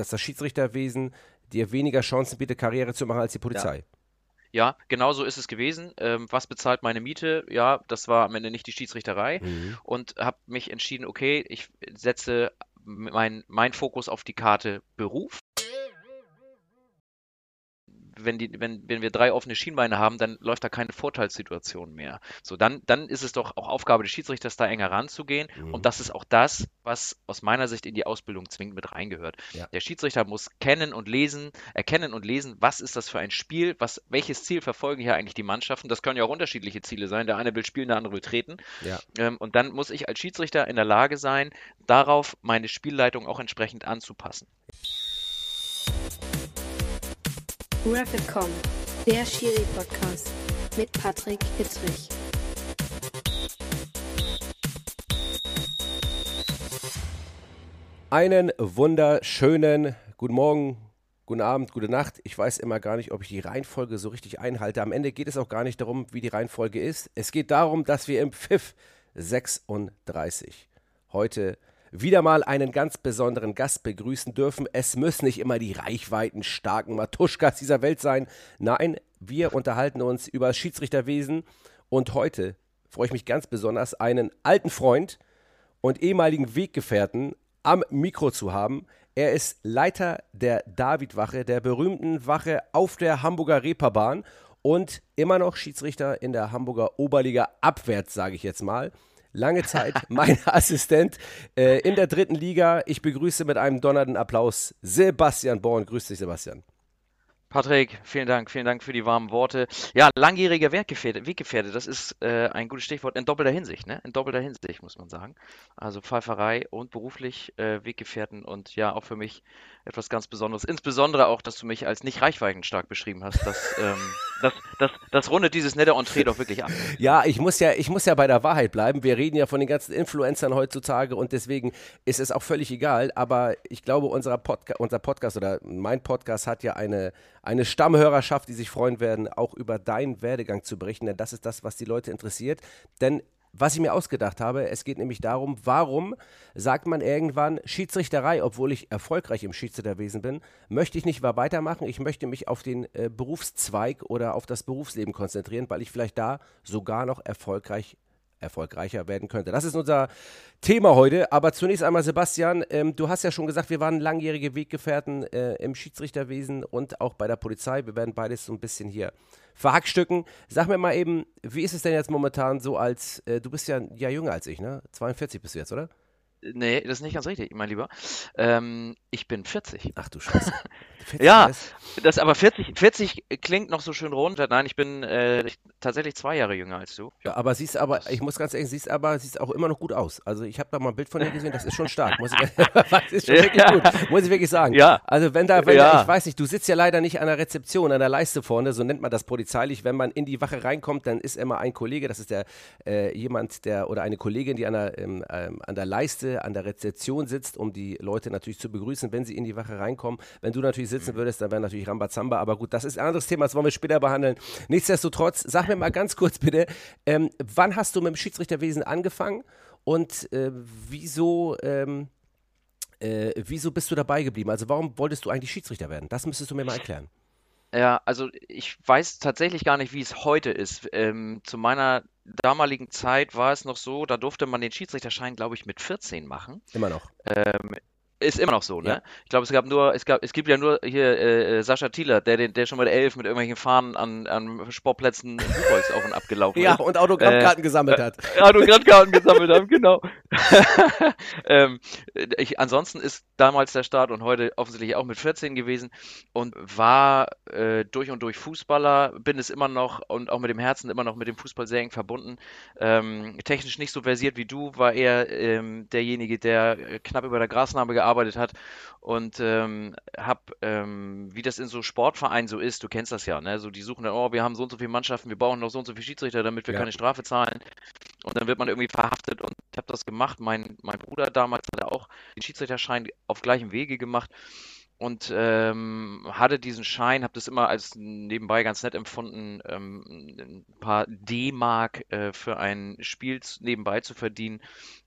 dass das Schiedsrichterwesen dir weniger Chancen bietet, Karriere zu machen als die Polizei. Ja. Ja, genau so ist es gewesen. Ähm, was bezahlt meine Miete? Ja, das war am Ende nicht die Schiedsrichterei Mhm. und habe mich entschieden, okay, ich setze mein, mein Fokus auf die Karte Beruf. Wenn, die, wenn, wenn wir drei offene Schienbeine haben, dann läuft da keine Vorteilssituation mehr. So, dann, dann ist es doch auch Aufgabe des Schiedsrichters, da enger ranzugehen. Mhm. Und das ist auch das, was aus meiner Sicht in die Ausbildung zwingend mit reingehört. Ja. Der Schiedsrichter muss kennen und lesen, erkennen und lesen, was ist das für ein Spiel, was, welches Ziel verfolgen hier eigentlich die Mannschaften. Das können ja auch unterschiedliche Ziele sein. Der eine will spielen, der andere will treten. Ja. Ähm, und dann muss ich als Schiedsrichter in der Lage sein, darauf meine Spielleitung auch entsprechend anzupassen. Rapid.com, der Schiri-Podcast mit Patrick Hittrich. Einen wunderschönen guten Morgen, guten Abend, gute Nacht. Ich weiß immer gar nicht, ob ich die Reihenfolge so richtig einhalte. Am Ende geht es auch gar nicht darum, wie die Reihenfolge ist. Es geht darum, dass wir im Pfiff 36 heute wieder mal einen ganz besonderen Gast begrüßen dürfen. Es müssen nicht immer die reichweitenstarken Matuschkas dieser Welt sein. Nein, wir unterhalten uns über das Schiedsrichterwesen und heute freue ich mich ganz besonders, einen alten Freund und ehemaligen Weggefährten am Mikro zu haben. Er ist Leiter der Davidwache, der berühmten Wache auf der Hamburger Reeperbahn und immer noch Schiedsrichter in der Hamburger Oberliga abwärts, sage ich jetzt mal. Lange Zeit mein Assistent äh, in der dritten Liga. Ich begrüße mit einem donnernden Applaus Sebastian Born. Grüß dich, Sebastian. Patrick, vielen Dank, vielen Dank für die warmen Worte. Ja, langjähriger Weggefährte, Weggefährte das ist äh, ein gutes Stichwort in doppelter Hinsicht, ne? In doppelter Hinsicht, muss man sagen. Also Pfeiferei und beruflich äh, Weggefährten und ja, auch für mich etwas ganz Besonderes. Insbesondere auch, dass du mich als nicht reichweitenstark beschrieben hast. Das, ähm, das, das, das rundet dieses nette Entree doch wirklich ab. Ja, ich muss ja, ich muss ja bei der Wahrheit bleiben. Wir reden ja von den ganzen Influencern heutzutage und deswegen ist es auch völlig egal. Aber ich glaube, unser, Podca unser Podcast oder mein Podcast hat ja eine, eine Stammhörerschaft, die sich freuen werden, auch über deinen Werdegang zu berichten. Denn das ist das, was die Leute interessiert. Denn was ich mir ausgedacht habe, es geht nämlich darum, warum sagt man irgendwann Schiedsrichterei, obwohl ich erfolgreich im Schiedsrichterwesen bin, möchte ich nicht weitermachen. Ich möchte mich auf den äh, Berufszweig oder auf das Berufsleben konzentrieren, weil ich vielleicht da sogar noch erfolgreich erfolgreicher werden könnte. Das ist unser Thema heute. Aber zunächst einmal, Sebastian, ähm, du hast ja schon gesagt, wir waren langjährige Weggefährten äh, im Schiedsrichterwesen und auch bei der Polizei. Wir werden beides so ein bisschen hier verhackstücken. Sag mir mal eben, wie ist es denn jetzt momentan so als, äh, du bist ja, ja jünger als ich, ne? 42 bist du jetzt, oder? Nee, das ist nicht ganz richtig, mein Lieber. Ähm, ich bin 40. Ach du Scheiße. 40 Ja, das aber 40, 40 klingt noch so schön rund. Nein, ich bin äh, ich- tatsächlich zwei Jahre jünger als du. Ja, aber siehst aber, ich muss ganz ehrlich, siehst aber, siehst auch immer noch gut aus. Also ich habe da mal ein Bild von dir gesehen, das ist schon stark. Muss ich, das ist schon wirklich gut, muss ich wirklich sagen. Ja. Also wenn da, wenn Ja. da, ich weiß nicht, du sitzt ja leider nicht an der Rezeption, an der Leiste vorne, so nennt man das polizeilich. Wenn man in die Wache reinkommt, dann ist immer ein Kollege, das ist der äh, jemand, der oder eine Kollegin, die an der, ähm, ähm, an der Leiste, an der Rezeption sitzt, um die Leute natürlich zu begrüßen, wenn sie in die Wache reinkommen. Wenn du natürlich sitzen würdest, dann wäre natürlich Rambazamba, aber gut, das ist ein anderes Thema, das wollen wir später behandeln. Nichtsdestotrotz, sag mir mal ganz kurz bitte, ähm, wann hast du mit dem Schiedsrichterwesen angefangen und äh, wieso, ähm, äh, wieso bist du dabei geblieben? Also warum wolltest du eigentlich Schiedsrichter werden? Das müsstest du mir mal erklären. Ja, also ich weiß tatsächlich gar nicht, wie es heute ist. Ähm, zu meiner damaligen Zeit war es noch so, da durfte man den Schiedsrichterschein, glaube ich, mit 14 machen. Immer noch. Ähm, ist immer noch so, ne? Ja. Ich glaube, es gab nur, es gab, es gibt ja nur hier äh, äh, Sascha Thieler, der, den- der schon mit elf mit irgendwelchen Fahnen an, an Sportplätzen in Buchholz auf und ab gelaufen Ja, ist. und Autogrammkarten gesammelt hat. Autogrammkarten gesammelt haben, genau. ähm, ich, ansonsten ist damals der Start und heute offensichtlich auch mit 14 gewesen und war äh, durch und durch Fußballer, bin es immer noch und auch mit dem Herzen immer noch mit dem Fußball sehr eng verbunden. Ähm, technisch nicht so versiert wie du, war eher ähm, derjenige, der äh, knapp über der Grasnarbe gearbeitet hat und ähm, hab, ähm, wie das in so Sportvereinen so ist, du kennst das ja, ne? So die suchen dann, oh, wir haben so und so viele Mannschaften, wir brauchen noch so und so viele Schiedsrichter, damit wir Ja. keine Strafe zahlen. Und dann wird man irgendwie verhaftet und ich habe das gemacht. Mein, mein Bruder damals hat auch den Schiedsrichterschein auf gleichem Wege gemacht und ähm, hatte diesen Schein, habe das immer als nebenbei ganz nett empfunden, ähm, ein paar D-Mark äh, für ein Spiel nebenbei zu verdienen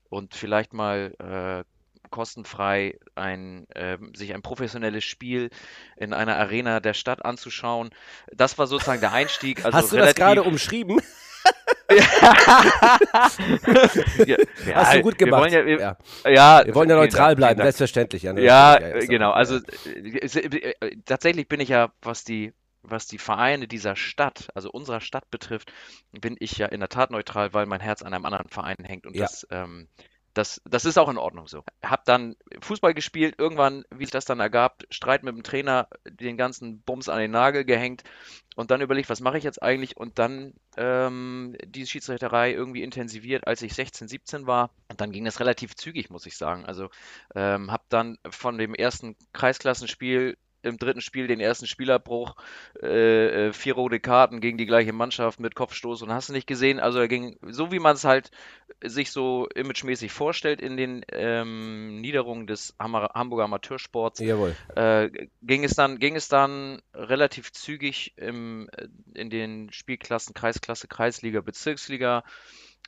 und vielleicht mal äh, kostenfrei ein, äh, sich ein professionelles Spiel in einer Arena der Stadt anzuschauen. Das war sozusagen der Einstieg. Also Hast du das gerade umschrieben? ja, Hast du gut wir gemacht. wollen ja, wir, ja. ja, Wir wollen ja neutral bleiben, selbstverständlich. Ja, Ja, äh, genau. Also äh, äh, tatsächlich bin ich ja, was die, was die Vereine dieser Stadt, also unserer Stadt betrifft, bin ich ja in der Tat neutral, weil mein Herz an einem anderen Verein hängt und Ja. das, ähm, das, das ist auch in Ordnung so. Hab dann Fußball gespielt, irgendwann, wie sich das dann ergab, Streit mit dem Trainer, den ganzen Bums an den Nagel gehängt und dann überlegt, was mache ich jetzt eigentlich und dann ähm, die Schiedsrichterei irgendwie intensiviert, als ich 16, 17 war und dann ging das relativ zügig, muss ich sagen. Also ähm, habe dann von dem ersten Kreisklassenspiel im dritten Spiel den ersten Spielabbruch, äh, äh, vier rote Karten gegen die gleiche Mannschaft mit Kopfstoß und hast du nicht gesehen. Also er ging so, wie man es halt sich so imagemäßig vorstellt in den ähm, Niederungen des Hammer, Hamburger Amateursports, Jawohl. äh, ging es dann, ging es dann relativ zügig im, äh, in den Spielklassen Kreisklasse, Kreisliga, Bezirksliga.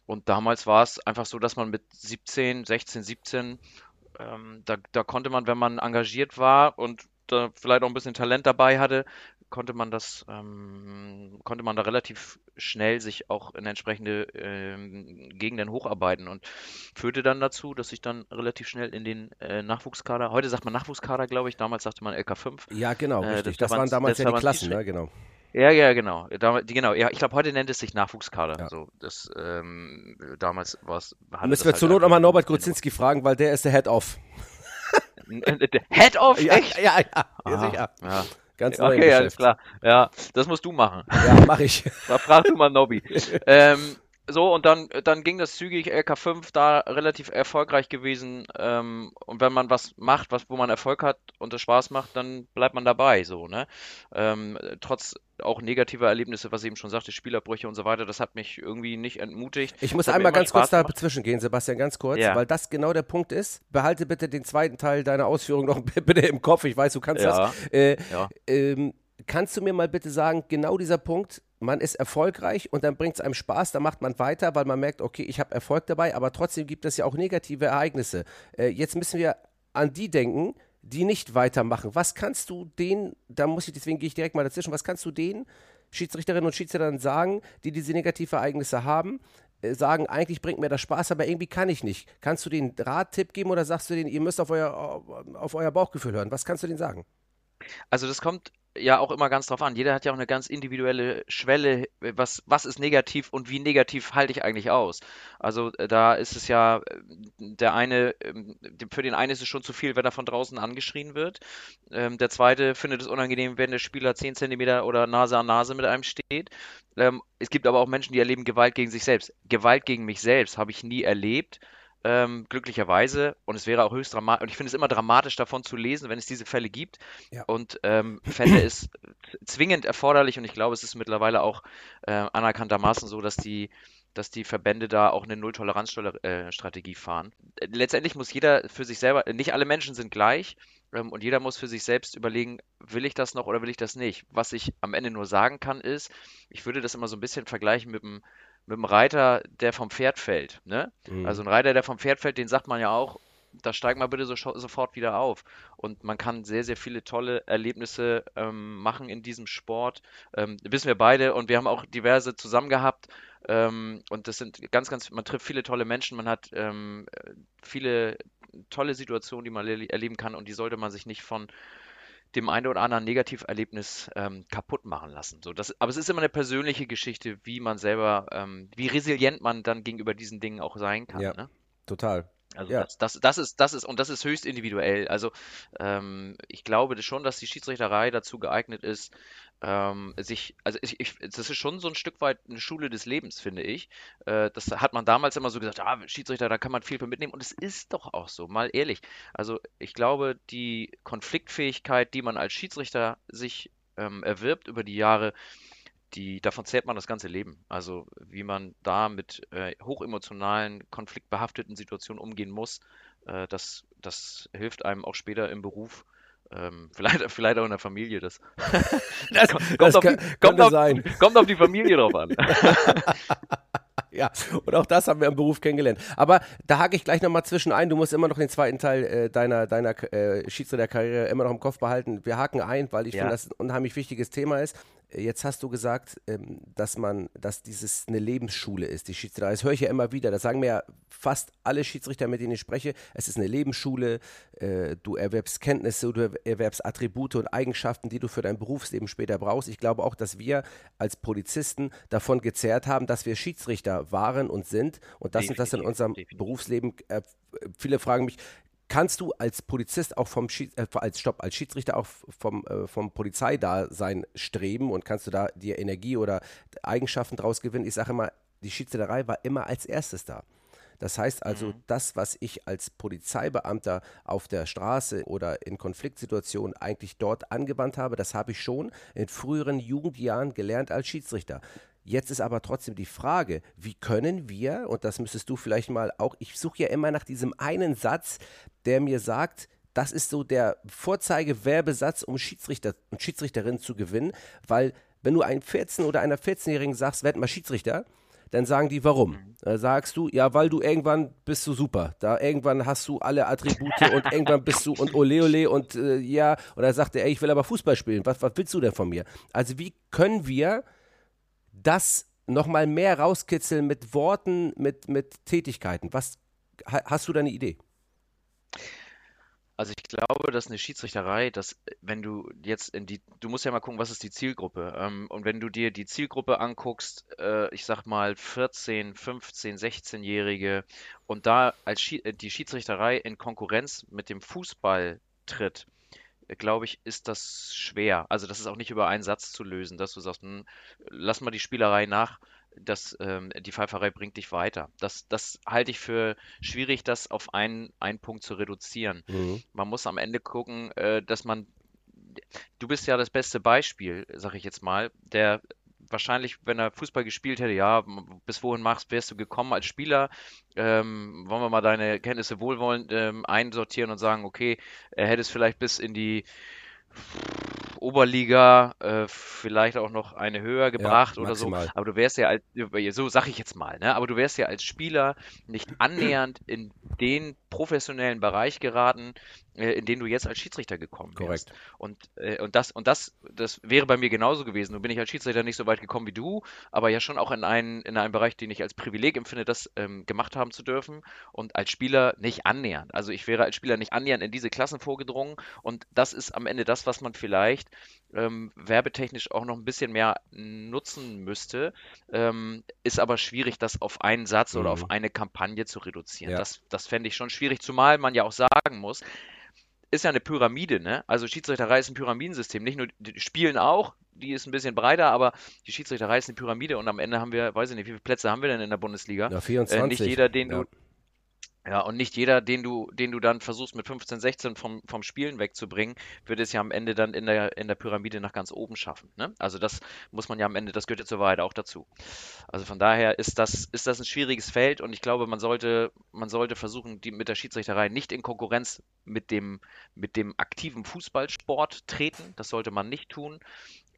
Und damals war es einfach so, dass man mit 17, 16, 17, ähm, da, da konnte man, wenn man engagiert war und da vielleicht auch ein bisschen Talent dabei hatte, konnte man das, ähm, konnte man da relativ schnell sich auch in entsprechende ähm, Gegenden hocharbeiten und führte dann dazu, dass ich dann relativ schnell in den äh, Nachwuchskader, heute sagt man Nachwuchskader, glaube ich, damals sagte man LK5. Ja, genau, Äh, richtig. des Das waren damals des ja die Klassen, ne? genau. Ja, ja, genau. Die, genau, ja, ich glaube, heute nennt es sich Nachwuchskader. Ja. So, das, ähm, damals war es. Müssen wir zur Not nochmal Norbert Gruzinski fragen, weil der ist der Head-Off. Head-Off, Ja, echt? ja, ja, ja, sicher. Ja. Ganz neu Okay, alles klar. Ja, das musst du machen. Ja, mach ich. Da frag du mal Nobby. ähm, so, und dann, dann ging das zügig, LK5 da relativ erfolgreich gewesen. Ähm, und wenn man was macht, was, wo man Erfolg hat und es Spaß macht, dann bleibt man dabei, so, ne? Ähm, trotz auch negativer Erlebnisse, was ich eben schon sagte, Spielerbrüche und so weiter, das hat mich irgendwie nicht entmutigt. Ich muss einmal ganz kurz Spaß gemacht. dazwischen gehen, Sebastian, ganz kurz, Ja. weil das genau der Punkt ist. Behalte bitte den zweiten Teil deiner Ausführung noch bitte im Kopf. Ich weiß, du kannst Ja. das. Äh, Ja. ähm, kannst du mir mal bitte sagen, genau dieser Punkt, man ist erfolgreich und dann bringt es einem Spaß, dann macht man weiter, weil man merkt, okay, ich habe Erfolg dabei, aber trotzdem gibt es ja auch negative Ereignisse. Äh, jetzt müssen wir an die denken, die nicht weitermachen. Was kannst du denen, da muss ich, deswegen gehe ich direkt mal dazwischen, was kannst du denen, Schiedsrichterinnen und Schiedsrichtern sagen, die diese negative Ereignisse haben, äh, sagen, eigentlich bringt mir das Spaß, aber irgendwie kann ich nicht. Kannst du denen Rattipp geben oder sagst du denen, ihr müsst auf euer, auf euer Bauchgefühl hören? Was kannst du denen sagen? Also das kommt ja auch immer ganz drauf an. Jeder hat ja auch eine ganz individuelle Schwelle, was, was ist negativ und wie negativ halte ich eigentlich aus. Also äh, da ist es ja, äh, der eine, ähm, für den einen ist es schon zu viel, wenn er von draußen angeschrien wird. Ähm, der zweite findet es unangenehm, wenn der Spieler 10 Zentimeter oder Nase an Nase mit einem steht. Ähm, es gibt aber auch Menschen, die erleben Gewalt gegen sich selbst. Gewalt gegen mich selbst habe ich nie erlebt. Ähm, glücklicherweise, und es wäre auch höchst dramatisch, und ich finde es immer dramatisch davon zu lesen, wenn es diese Fälle gibt, Ja. und ähm, fände es zwingend erforderlich und ich glaube, es ist mittlerweile auch äh, anerkanntermaßen so, dass die, dass die Verbände da auch eine Null-Toleranz-Strategie fahren. Äh, Letztendlich muss jeder für sich selber, nicht alle Menschen sind gleich ähm, und jeder muss für sich selbst überlegen, will ich das noch oder will ich das nicht? Was ich am Ende nur sagen kann, ist, ich würde das immer so ein bisschen vergleichen mit dem, mit dem Reiter, der vom Pferd fällt. Ne? Mhm. Also ein Reiter, der vom Pferd fällt, den sagt man ja auch, da steig mal bitte so, sofort wieder auf. Und man kann sehr, sehr viele tolle Erlebnisse ähm, machen in diesem Sport. Ähm, wissen wir beide und wir haben auch diverse zusammen gehabt. Ähm, und das sind ganz, ganz, man trifft viele tolle Menschen, man hat ähm, äh, viele tolle Situationen, die man erle- erleben kann und die sollte man sich nicht von dem einen oder anderen Negativerlebnis ähm, kaputt machen lassen. So, das, aber es ist immer eine persönliche Geschichte, wie man selber, ähm, wie resilient man dann gegenüber diesen Dingen auch sein kann. Ja. Ne? Total. Also Ja. das, das, das ist, das ist, und das ist höchst individuell. Also ähm, ich glaube schon, dass die Schiedsrichterei dazu geeignet ist, ähm, sich, also ich, ich, das ist schon so ein Stück weit eine Schule des Lebens, finde ich. Äh, das hat man damals immer so gesagt, ah, Schiedsrichter, da kann man viel mitnehmen. Und es ist doch auch so, mal ehrlich. Also ich glaube, die Konfliktfähigkeit, die man als Schiedsrichter sich ähm, erwirbt über die Jahre, die, davon zehrt man das ganze Leben. Also wie man da mit äh, hochemotionalen, konfliktbehafteten Situationen umgehen muss, äh, das, das hilft einem auch später im Beruf. Ähm, vielleicht, vielleicht auch in der Familie. Das, Das, kommt, das auf kann- die, kommt, auf, sein. kommt auf die Familie drauf an. ja, und auch das haben wir im Beruf kennengelernt. Aber da hake ich gleich nochmal zwischen ein. Du musst immer noch den zweiten Teil äh, deiner, deiner äh, Schiedsrichterkarriere immer noch im Kopf behalten. Wir haken ein, weil ich ja. finde, dass ein unheimlich wichtiges Thema ist. Jetzt hast du gesagt, ähm, dass man, dass dieses eine Lebensschule ist, die Schiedsrichter. Das höre ich ja immer wieder. Das sagen mir ja fast alle Schiedsrichter, mit denen ich spreche. Es ist eine Lebensschule. Äh, du erwerbst Kenntnisse, du erwerbst Attribute und Eigenschaften, die du für dein Berufsleben später brauchst. Ich glaube auch, dass wir als Polizisten davon gezerrt haben, dass wir Schiedsrichter waren und sind und das und das in unserem Berufsleben. Äh, viele fragen mich, kannst du als Polizist auch vom Schied, äh, als Stopp, als Schiedsrichter auch vom, äh, vom Polizeidasein streben und kannst du da dir Energie oder Eigenschaften draus gewinnen? Ich sage immer, die Schiedsrichterei war immer als erstes da. Das heißt also, mhm. das, was ich als Polizeibeamter auf der Straße oder in Konfliktsituationen eigentlich dort angewandt habe, das habe ich schon in früheren Jugendjahren gelernt als Schiedsrichter. Jetzt ist aber trotzdem die Frage, wie können wir, und das müsstest du vielleicht mal auch, ich suche ja immer nach diesem einen Satz, der mir sagt, das ist so der Vorzeigewerbesatz, um Schiedsrichter und Schiedsrichterinnen zu gewinnen, weil wenn du einem 14- oder einer 14-Jährigen sagst, werd mal Schiedsrichter, dann sagen die, warum? Mhm. Da sagst du, ja, weil du irgendwann bist du super. Da irgendwann hast du alle Attribute und irgendwann bist du und ole ole und äh, ja, oder sagt er, ey, ich will aber Fußball spielen. Was, was willst du denn von mir? Also wie können wir das nochmal mehr rauskitzeln mit Worten, mit, mit Tätigkeiten? Was hast du da eine Idee? Also ich glaube, dass eine Schiedsrichterei, dass wenn du jetzt in die, du musst ja mal gucken, was ist die Zielgruppe. Ähm, und wenn du dir die Zielgruppe anguckst, äh, ich sag mal 14, 15, 16-Jährige und da als äh, die Schiedsrichterei in Konkurrenz mit dem Fußball tritt, glaube ich, ist das schwer. Also das ist auch nicht über einen Satz zu lösen, dass du sagst, hm, lass mal die Spielerei nach, das, ähm, die Pfeiferei bringt dich weiter. Das, das halte ich für schwierig, das auf einen, einen Punkt zu reduzieren. Mhm. Man muss am Ende gucken, äh, dass man du bist ja das beste Beispiel, sag ich jetzt mal, der wahrscheinlich, wenn er Fußball gespielt hätte, ja, bis wohin machst, wärst du gekommen als Spieler. Ähm, wollen wir mal deine Kenntnisse wohlwollend ähm, einsortieren und sagen, okay, er hätte es vielleicht bis in die Oberliga äh, vielleicht auch noch eine höher gebracht ja, oder so. Aber du wärst ja als, so sag ich jetzt mal, ne? aber du wärst ja als Spieler nicht annähernd in den professionellen Bereich geraten, äh, in den du jetzt als Schiedsrichter gekommen bist. Korrekt. Und, äh, und, das, und das, das wäre bei mir genauso gewesen. Nun bin ich als Schiedsrichter nicht so weit gekommen wie du, aber ja schon auch in einen, in einen Bereich, den ich als Privileg empfinde, das ähm, gemacht haben zu dürfen und als Spieler nicht annähernd. Also ich wäre als Spieler nicht annähernd in diese Klassen vorgedrungen und das ist am Ende das, was man vielleicht ähm, werbetechnisch auch noch ein bisschen mehr nutzen müsste, ähm, ist aber schwierig, das auf einen Satz mhm. oder auf mhm. eine Kampagne zu reduzieren. Ja. Das, das fände ich schon schwierig, zumal man ja auch sagen muss, ist ja eine Pyramide, ne? Also Schiedsrichterei ist ein Pyramidensystem. Nicht nur die Spielen auch, die ist ein bisschen breiter, aber die Schiedsrichterei ist eine Pyramide und am Ende haben wir, weiß ich nicht, wie viele Plätze haben wir denn in der Bundesliga? Ja, 24. Äh, nicht jeder, den ja. du ja, und nicht jeder, den du, den du dann versuchst mit 15, 16 vom, vom Spielen wegzubringen, wird es ja am Ende dann in der, in der Pyramide nach ganz oben schaffen. Ne? Also das muss man ja am Ende, das gehört ja zur Wahrheit auch dazu. Also von daher ist das, ist das ein schwieriges Feld und ich glaube, man sollte, man sollte versuchen, die mit der Schiedsrichterei nicht in Konkurrenz mit dem, mit dem aktiven Fußballsport treten. Das sollte man nicht tun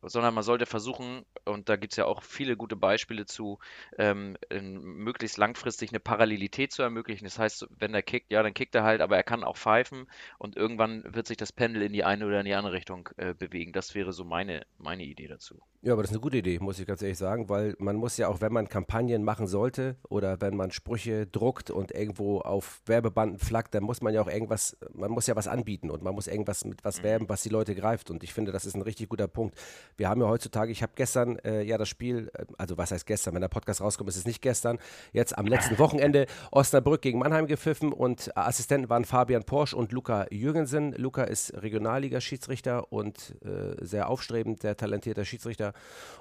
sondern man sollte versuchen, und da gibt es ja auch viele gute Beispiele zu, ähm, möglichst langfristig eine Parallelität zu ermöglichen. Das heißt, wenn er kickt, ja, dann kickt er halt, aber er kann auch pfeifen und irgendwann wird sich das Pendel in die eine oder in die andere Richtung äh, bewegen. Das wäre so meine, meine Idee dazu. Ja, aber das ist eine gute Idee, muss ich ganz ehrlich sagen, weil man muss ja auch, wenn man Kampagnen machen sollte oder wenn man Sprüche druckt und irgendwo auf Werbebanden flaggt, dann muss man ja auch irgendwas, man muss ja was anbieten und man muss irgendwas mit was mhm. werben, was die Leute greift. Und ich finde, das ist ein richtig guter Punkt. Wir haben ja heutzutage, ich habe gestern äh, ja das Spiel, äh, also was heißt gestern, wenn der Podcast rauskommt, ist es nicht gestern, jetzt am letzten Wochenende Osnabrück gegen Mannheim gepfiffen und Assistenten waren Fabian Porsch und Luca Jürgensen. Luca ist Regionalliga-Schiedsrichter und äh, sehr aufstrebend, sehr talentierter Schiedsrichter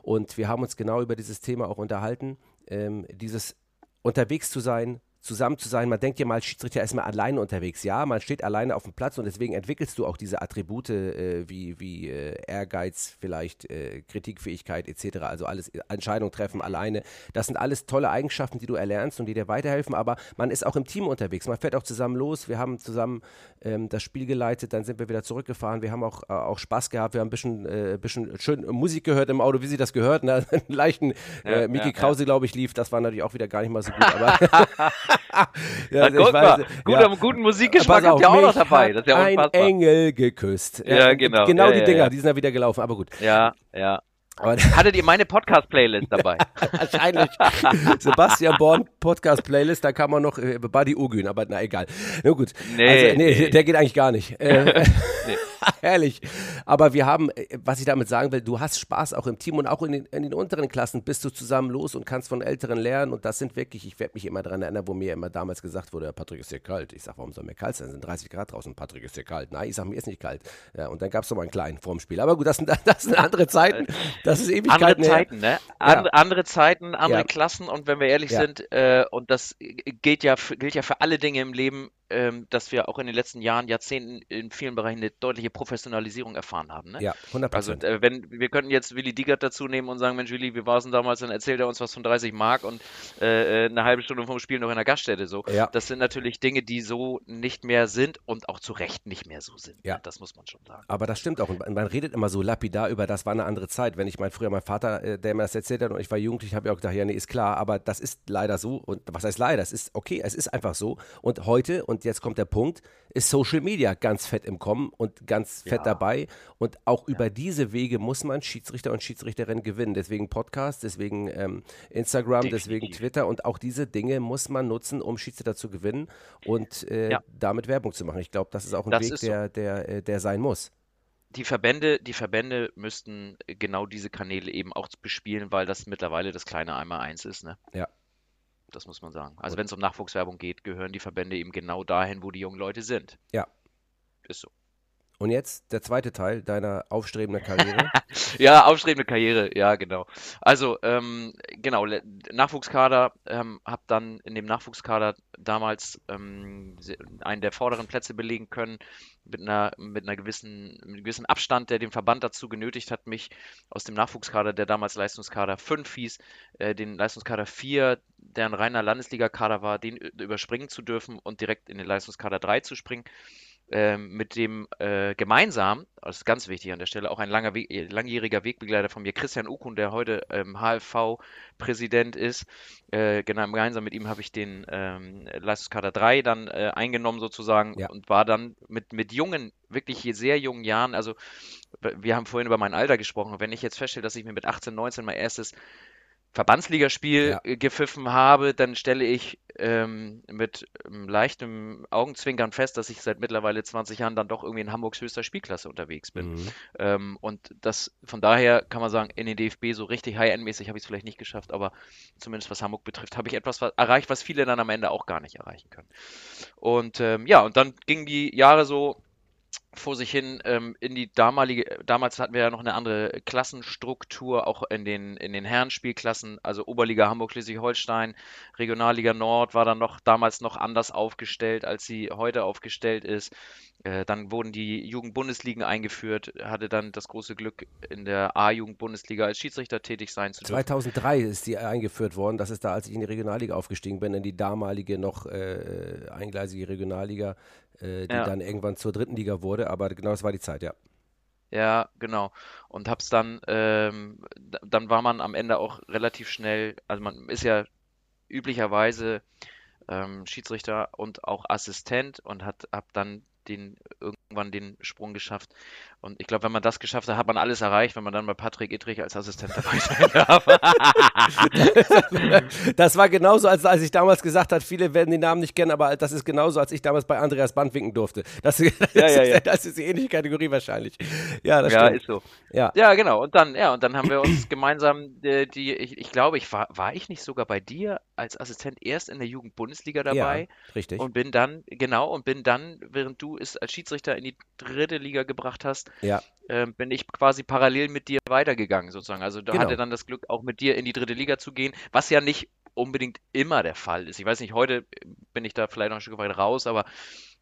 und wir haben uns genau über dieses Thema auch unterhalten. Ähm, dieses unterwegs zu sein, zusammen zu sein. Man denkt ja mal, Schiedsrichter ist man alleine unterwegs. Ja, man steht alleine auf dem Platz und deswegen entwickelst du auch diese Attribute äh, wie, wie äh, Ehrgeiz, vielleicht äh, Kritikfähigkeit etc. Also alles äh, Entscheidung treffen alleine. Das sind alles tolle Eigenschaften, die du erlernst und die dir weiterhelfen. Aber man ist auch im Team unterwegs. Man fährt auch zusammen los. Wir haben zusammen ähm, das Spiel geleitet, dann sind wir wieder zurückgefahren. Wir haben auch, äh, auch Spaß gehabt. Wir haben ein bisschen, äh, bisschen schön Musik gehört im Auto, wie sie das gehört. Ne? Einen leichten ja, Miki ja, Krause, ja. glaube ich, lief. Das war natürlich auch wieder gar nicht mal so gut. Aber ja, guck mal, guter, ja. guten Musikgeschmack habt ihr auch noch dabei. Das ist ja ein Engel geküsst. Ja, genau. Genau die Dinger, die sind ja wieder gelaufen, aber gut. Ja, ja. Hattet ihr meine Podcast-Playlist dabei? Wahrscheinlich. Sebastian Born Podcast-Playlist, da kann man noch äh, Buddy Ogün, aber na egal. Na gut. Nee, also, nee, nee, der geht eigentlich gar nicht. Äh, nee. Herrlich. Aber wir haben, äh, was ich damit sagen will, du hast Spaß auch im Team und auch in den, in den unteren Klassen bist du zusammen los und kannst von Älteren lernen. Und das sind wirklich, ich werde mich immer daran erinnern, wo mir immer damals gesagt wurde, Patrick ist hier kalt. Ich sage, warum soll mir kalt sein? Es sind 30 Grad draußen. Patrick ist hier kalt. Nein, ich sage, mir ist nicht kalt. Ja, und dann gab es noch mal einen kleinen vorm Spiel. Aber gut, das sind, das sind andere Zeiten. Das ist Ewigkeiten Andere Zeiten, ne? And, ja. Andere Zeiten, andere ja. Klassen. Und wenn wir ehrlich sind, äh, und das gilt ja, gilt ja für alle Dinge im Leben, ähm, dass wir auch in den letzten Jahren, Jahrzehnten in vielen Bereichen eine deutliche Professionalisierung erfahren haben. Ne? Ja, 100 Also äh, wenn wir könnten jetzt Willi Diegert dazu nehmen und sagen, Mensch Willi, wie war es denn damals? Dann erzählt er uns was von 30 Mark und äh, äh, eine halbe Stunde vom Spiel noch in der Gaststätte. So, ja. das sind natürlich Dinge, die so nicht mehr sind und auch zu Recht nicht mehr so sind. Ja, das muss man schon sagen. Aber das stimmt auch. Und man redet immer so lapidar über, das war eine andere Zeit. Wenn ich mein früher mein Vater, äh, der mir das erzählt hat und ich war jugendlich, habe ich auch gedacht, ja, nee, ist klar. Aber das ist leider so. Und was heißt leider? Es ist okay. Es ist einfach so. Und heute und jetzt kommt der Punkt ist Social Media ganz fett im Kommen und ganz fett ja. dabei. Und auch ja. über diese Wege muss man Schiedsrichter und Schiedsrichterinnen gewinnen. Deswegen Podcast, deswegen ähm, Instagram, Definitiv. deswegen Twitter. Und auch diese Dinge muss man nutzen, um Schiedsrichter zu gewinnen und äh, ja. damit Werbung zu machen. Ich glaube, das ist auch ein das Weg, der, so. der, äh, der sein muss die Verbände, die Verbände müssten genau diese Kanäle eben auch bespielen, weil das mittlerweile das kleine einmal eins ist. Ne? Ja, das muss man sagen. Also wenn es um Nachwuchswerbung geht, gehören die Verbände eben genau dahin, wo die jungen Leute sind. Ja. Ist so. Und jetzt der zweite Teil deiner aufstrebenden Karriere. ja, aufstrebende Karriere, ja, genau. Also, ähm, genau, Nachwuchskader, ähm, habe dann in dem Nachwuchskader damals ähm, einen der vorderen Plätze belegen können, mit einer, mit einer gewissen, mit einem gewissen Abstand, der den Verband dazu genötigt hat, mich aus dem Nachwuchskader, der damals Leistungskader 5 hieß, äh, den Leistungskader 4, der ein reiner Landesligakader war, den überspringen zu dürfen und direkt in den Leistungskader 3 zu springen. Ähm, mit dem äh, gemeinsam, das ist ganz wichtig an der Stelle, auch ein langer Weg, äh, langjähriger Wegbegleiter von mir, Christian Ukun, der heute ähm, HLV-Präsident ist. Äh, genau, gemeinsam mit ihm habe ich den ähm, Leistungskader 3 dann äh, eingenommen sozusagen ja. und war dann mit, mit jungen, wirklich sehr jungen Jahren, also wir haben vorhin über mein Alter gesprochen, wenn ich jetzt feststelle, dass ich mir mit 18, 19 mein erstes Verbandsligaspiel ja. Äh, gepfiffen habe, dann stelle ich ähm, mit ähm, leichtem Augenzwinkern fest, dass ich seit mittlerweile 20 Jahren dann doch irgendwie in Hamburgs höchster Spielklasse unterwegs bin. Mhm. Ähm, und das von daher kann man sagen, in den DFB so richtig High-End-mäßig habe ich es vielleicht nicht geschafft, aber zumindest was Hamburg betrifft, habe ich etwas erreicht, was viele dann am Ende auch gar nicht erreichen können. Und ähm, ja, und dann gingen die Jahre so vor sich hin ähm, in die damalige, damals hatten wir ja noch eine andere Klassenstruktur, auch in den, in den Herrenspielklassen, also Oberliga Hamburg, Schleswig-Holstein, Regionalliga Nord war dann noch damals noch anders aufgestellt, als sie heute aufgestellt ist. Äh, dann wurden die Jugendbundesligen eingeführt, hatte dann das große Glück, in der A-Jugendbundesliga als Schiedsrichter tätig sein zu dürfen. 2003 ist die eingeführt worden. Das ist da, als ich in die Regionalliga aufgestiegen bin, in die damalige noch äh, eingleisige Regionalliga äh, die ja. dann irgendwann zur dritten Liga wurde, aber genau das war die Zeit, ja. Ja, genau. Und hab's dann, ähm, dann war man am Ende auch relativ schnell, also man ist ja üblicherweise ähm, Schiedsrichter und auch Assistent und hat hab dann den irgendwann den Sprung geschafft und ich glaube, wenn man das geschafft hat, hat man alles erreicht, wenn man dann bei Patrick Ittrich als Assistent dabei sein darf. das war genauso, als, als ich damals gesagt habe, viele werden den Namen nicht kennen, aber das ist genauso, als ich damals bei Andreas Band winken durfte. Das, das, ja, ja, ja. das ist die ähnliche Kategorie wahrscheinlich. Ja, das ja, stimmt. ist so. Ja. ja, genau. Und dann, ja, und dann haben wir uns gemeinsam äh, die, ich, ich, glaube, ich war, war ich nicht sogar bei dir als Assistent erst in der Jugendbundesliga dabei. Ja, richtig. Und bin dann, genau, und bin dann, während du es als Schiedsrichter in die dritte Liga gebracht hast, ja. ähm, bin ich quasi parallel mit dir weitergegangen sozusagen. Also da genau. hatte dann das Glück, auch mit dir in die dritte Liga zu gehen, was ja nicht unbedingt immer der Fall ist. Ich weiß nicht, heute bin ich da vielleicht noch ein Stück weit raus, aber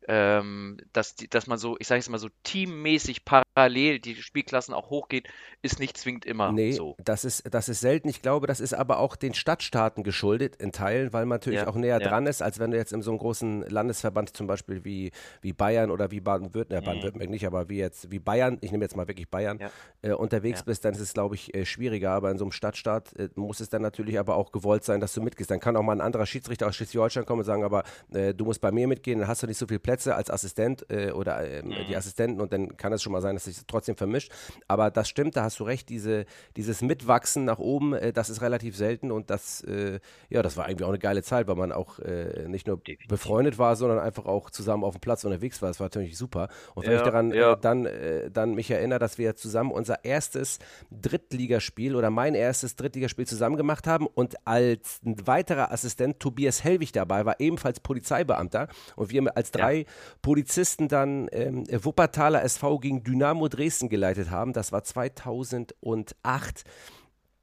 ähm, dass, die, dass man so, ich sage es mal so, teammäßig parallel die Spielklassen auch hochgeht, ist nicht zwingend immer nee, so. Das ist, das ist selten. Ich glaube, das ist aber auch den Stadtstaaten geschuldet in Teilen, weil man natürlich Ja, auch näher ja. dran ist, als wenn du jetzt in so einem großen Landesverband zum Beispiel wie, wie Bayern oder wie Baden-Württemberg, Mhm. Baden-Württemberg nicht, aber wie jetzt wie Bayern, ich nehme jetzt mal wirklich Bayern, Ja. äh, unterwegs bist, dann ist es, glaube ich, äh, schwieriger. Aber in so einem Stadtstaat äh, muss es dann natürlich aber auch gewollt sein, dass du mitgehst. Dann kann auch mal ein anderer Schiedsrichter aus Schleswig-Holstein kommen und sagen, aber äh, du musst bei mir mitgehen, dann hast du nicht so viele Plätze als Assistent äh, oder ähm, Mhm. die Assistenten und dann kann es schon mal sein, dass sich trotzdem vermischt. Aber das stimmt, da hast du recht, diese, dieses Mitwachsen nach oben, äh, das ist relativ selten und das, äh, ja, das war irgendwie auch eine geile Zeit, weil man auch äh, nicht nur Definitiv. befreundet war, sondern einfach auch zusammen auf dem Platz unterwegs war. Das war natürlich super. Und wenn Ja, ich daran ja. äh, dann, äh, dann mich erinnere, dass wir zusammen unser erstes Drittligaspiel oder mein erstes Drittligaspiel zusammen gemacht haben und als ein weiterer Assistent Tobias Hellwig dabei war, ebenfalls Polizeibeamter und wir als drei Polizisten dann ähm, Wuppertaler SV gegen Dynamo Dresden geleitet haben. Das war 2008.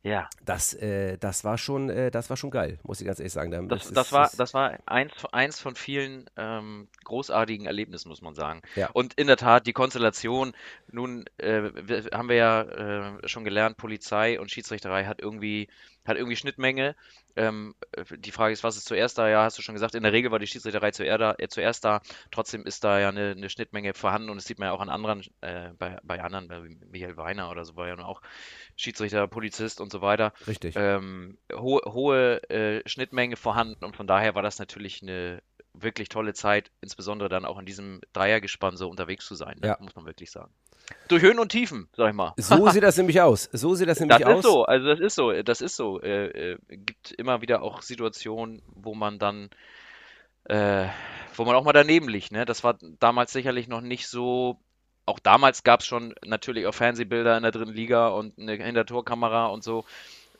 Ja. Das, äh, das war schon, äh, das war schon geil, muss ich ganz ehrlich sagen. Da- Das, ist- das, war, das war eins, eins von vielen ähm, großartigen Erlebnissen, muss man sagen. Ja. Und in der Tat, die Konstellation, nun äh, haben wir ja äh, schon gelernt, Polizei und Schiedsrichterei hat irgendwie, hat irgendwie Schnittmenge. Ähm, äh, die Frage ist, was ist zuerst da? Ja, hast du schon gesagt, in der Regel war die Schiedsrichterei zuerst da. Äh, zuerst da. Trotzdem ist da ja eine, eine Schnittmenge vorhanden und das sieht man ja auch an anderen, äh, bei, bei anderen, bei Michael Weiner oder so war ja auch Schiedsrichter, Polizist und so weiter richtig. ähm, hohe, hohe äh, Schnittmenge vorhanden und von daher war das natürlich eine wirklich tolle Zeit, insbesondere dann auch in diesem Dreiergespann so unterwegs zu sein, ne? Ja. muss man wirklich sagen. Durch Höhen und Tiefen, sag ich mal. So sieht das nämlich aus. So sieht das nämlich Das aus. ist so, also das ist so, das ist so. Äh, äh, gibt immer wieder auch Situationen, wo man dann, äh, wo man auch mal daneben liegt, ne? Das war damals sicherlich noch nicht so. Auch damals gab es schon natürlich auch Fernsehbilder in der dritten Liga und eine Hintertorkamera und so.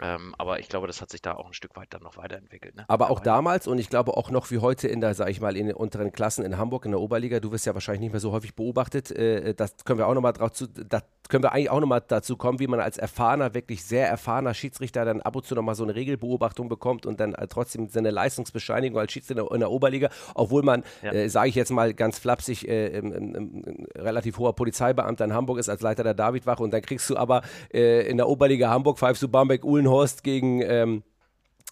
Ähm, aber ich glaube, das hat sich da auch ein Stück weit dann noch weiterentwickelt. Ne? Aber auch Mittlerweile. damals und ich glaube auch noch wie heute in der, sag ich mal, in den unteren Klassen in Hamburg in der Oberliga, du wirst ja wahrscheinlich nicht mehr so häufig beobachtet, äh, das können wir auch nochmal drauf zu, da können wir eigentlich auch nochmal dazu kommen, wie man als erfahrener, wirklich sehr erfahrener Schiedsrichter dann ab und zu nochmal so eine Regelbeobachtung bekommt und dann äh, trotzdem seine Leistungsbescheinigung als Schiedsrichter in der Oberliga, obwohl man, Ja. äh, sage ich jetzt mal ganz flapsig, äh, im, im, im, relativ hoher Polizeibeamter in Hamburg ist als Leiter der Davidwache und dann kriegst du aber äh, in der Oberliga Hamburg pfeifst du Barmbek-Uhlenhorst gegen ähm,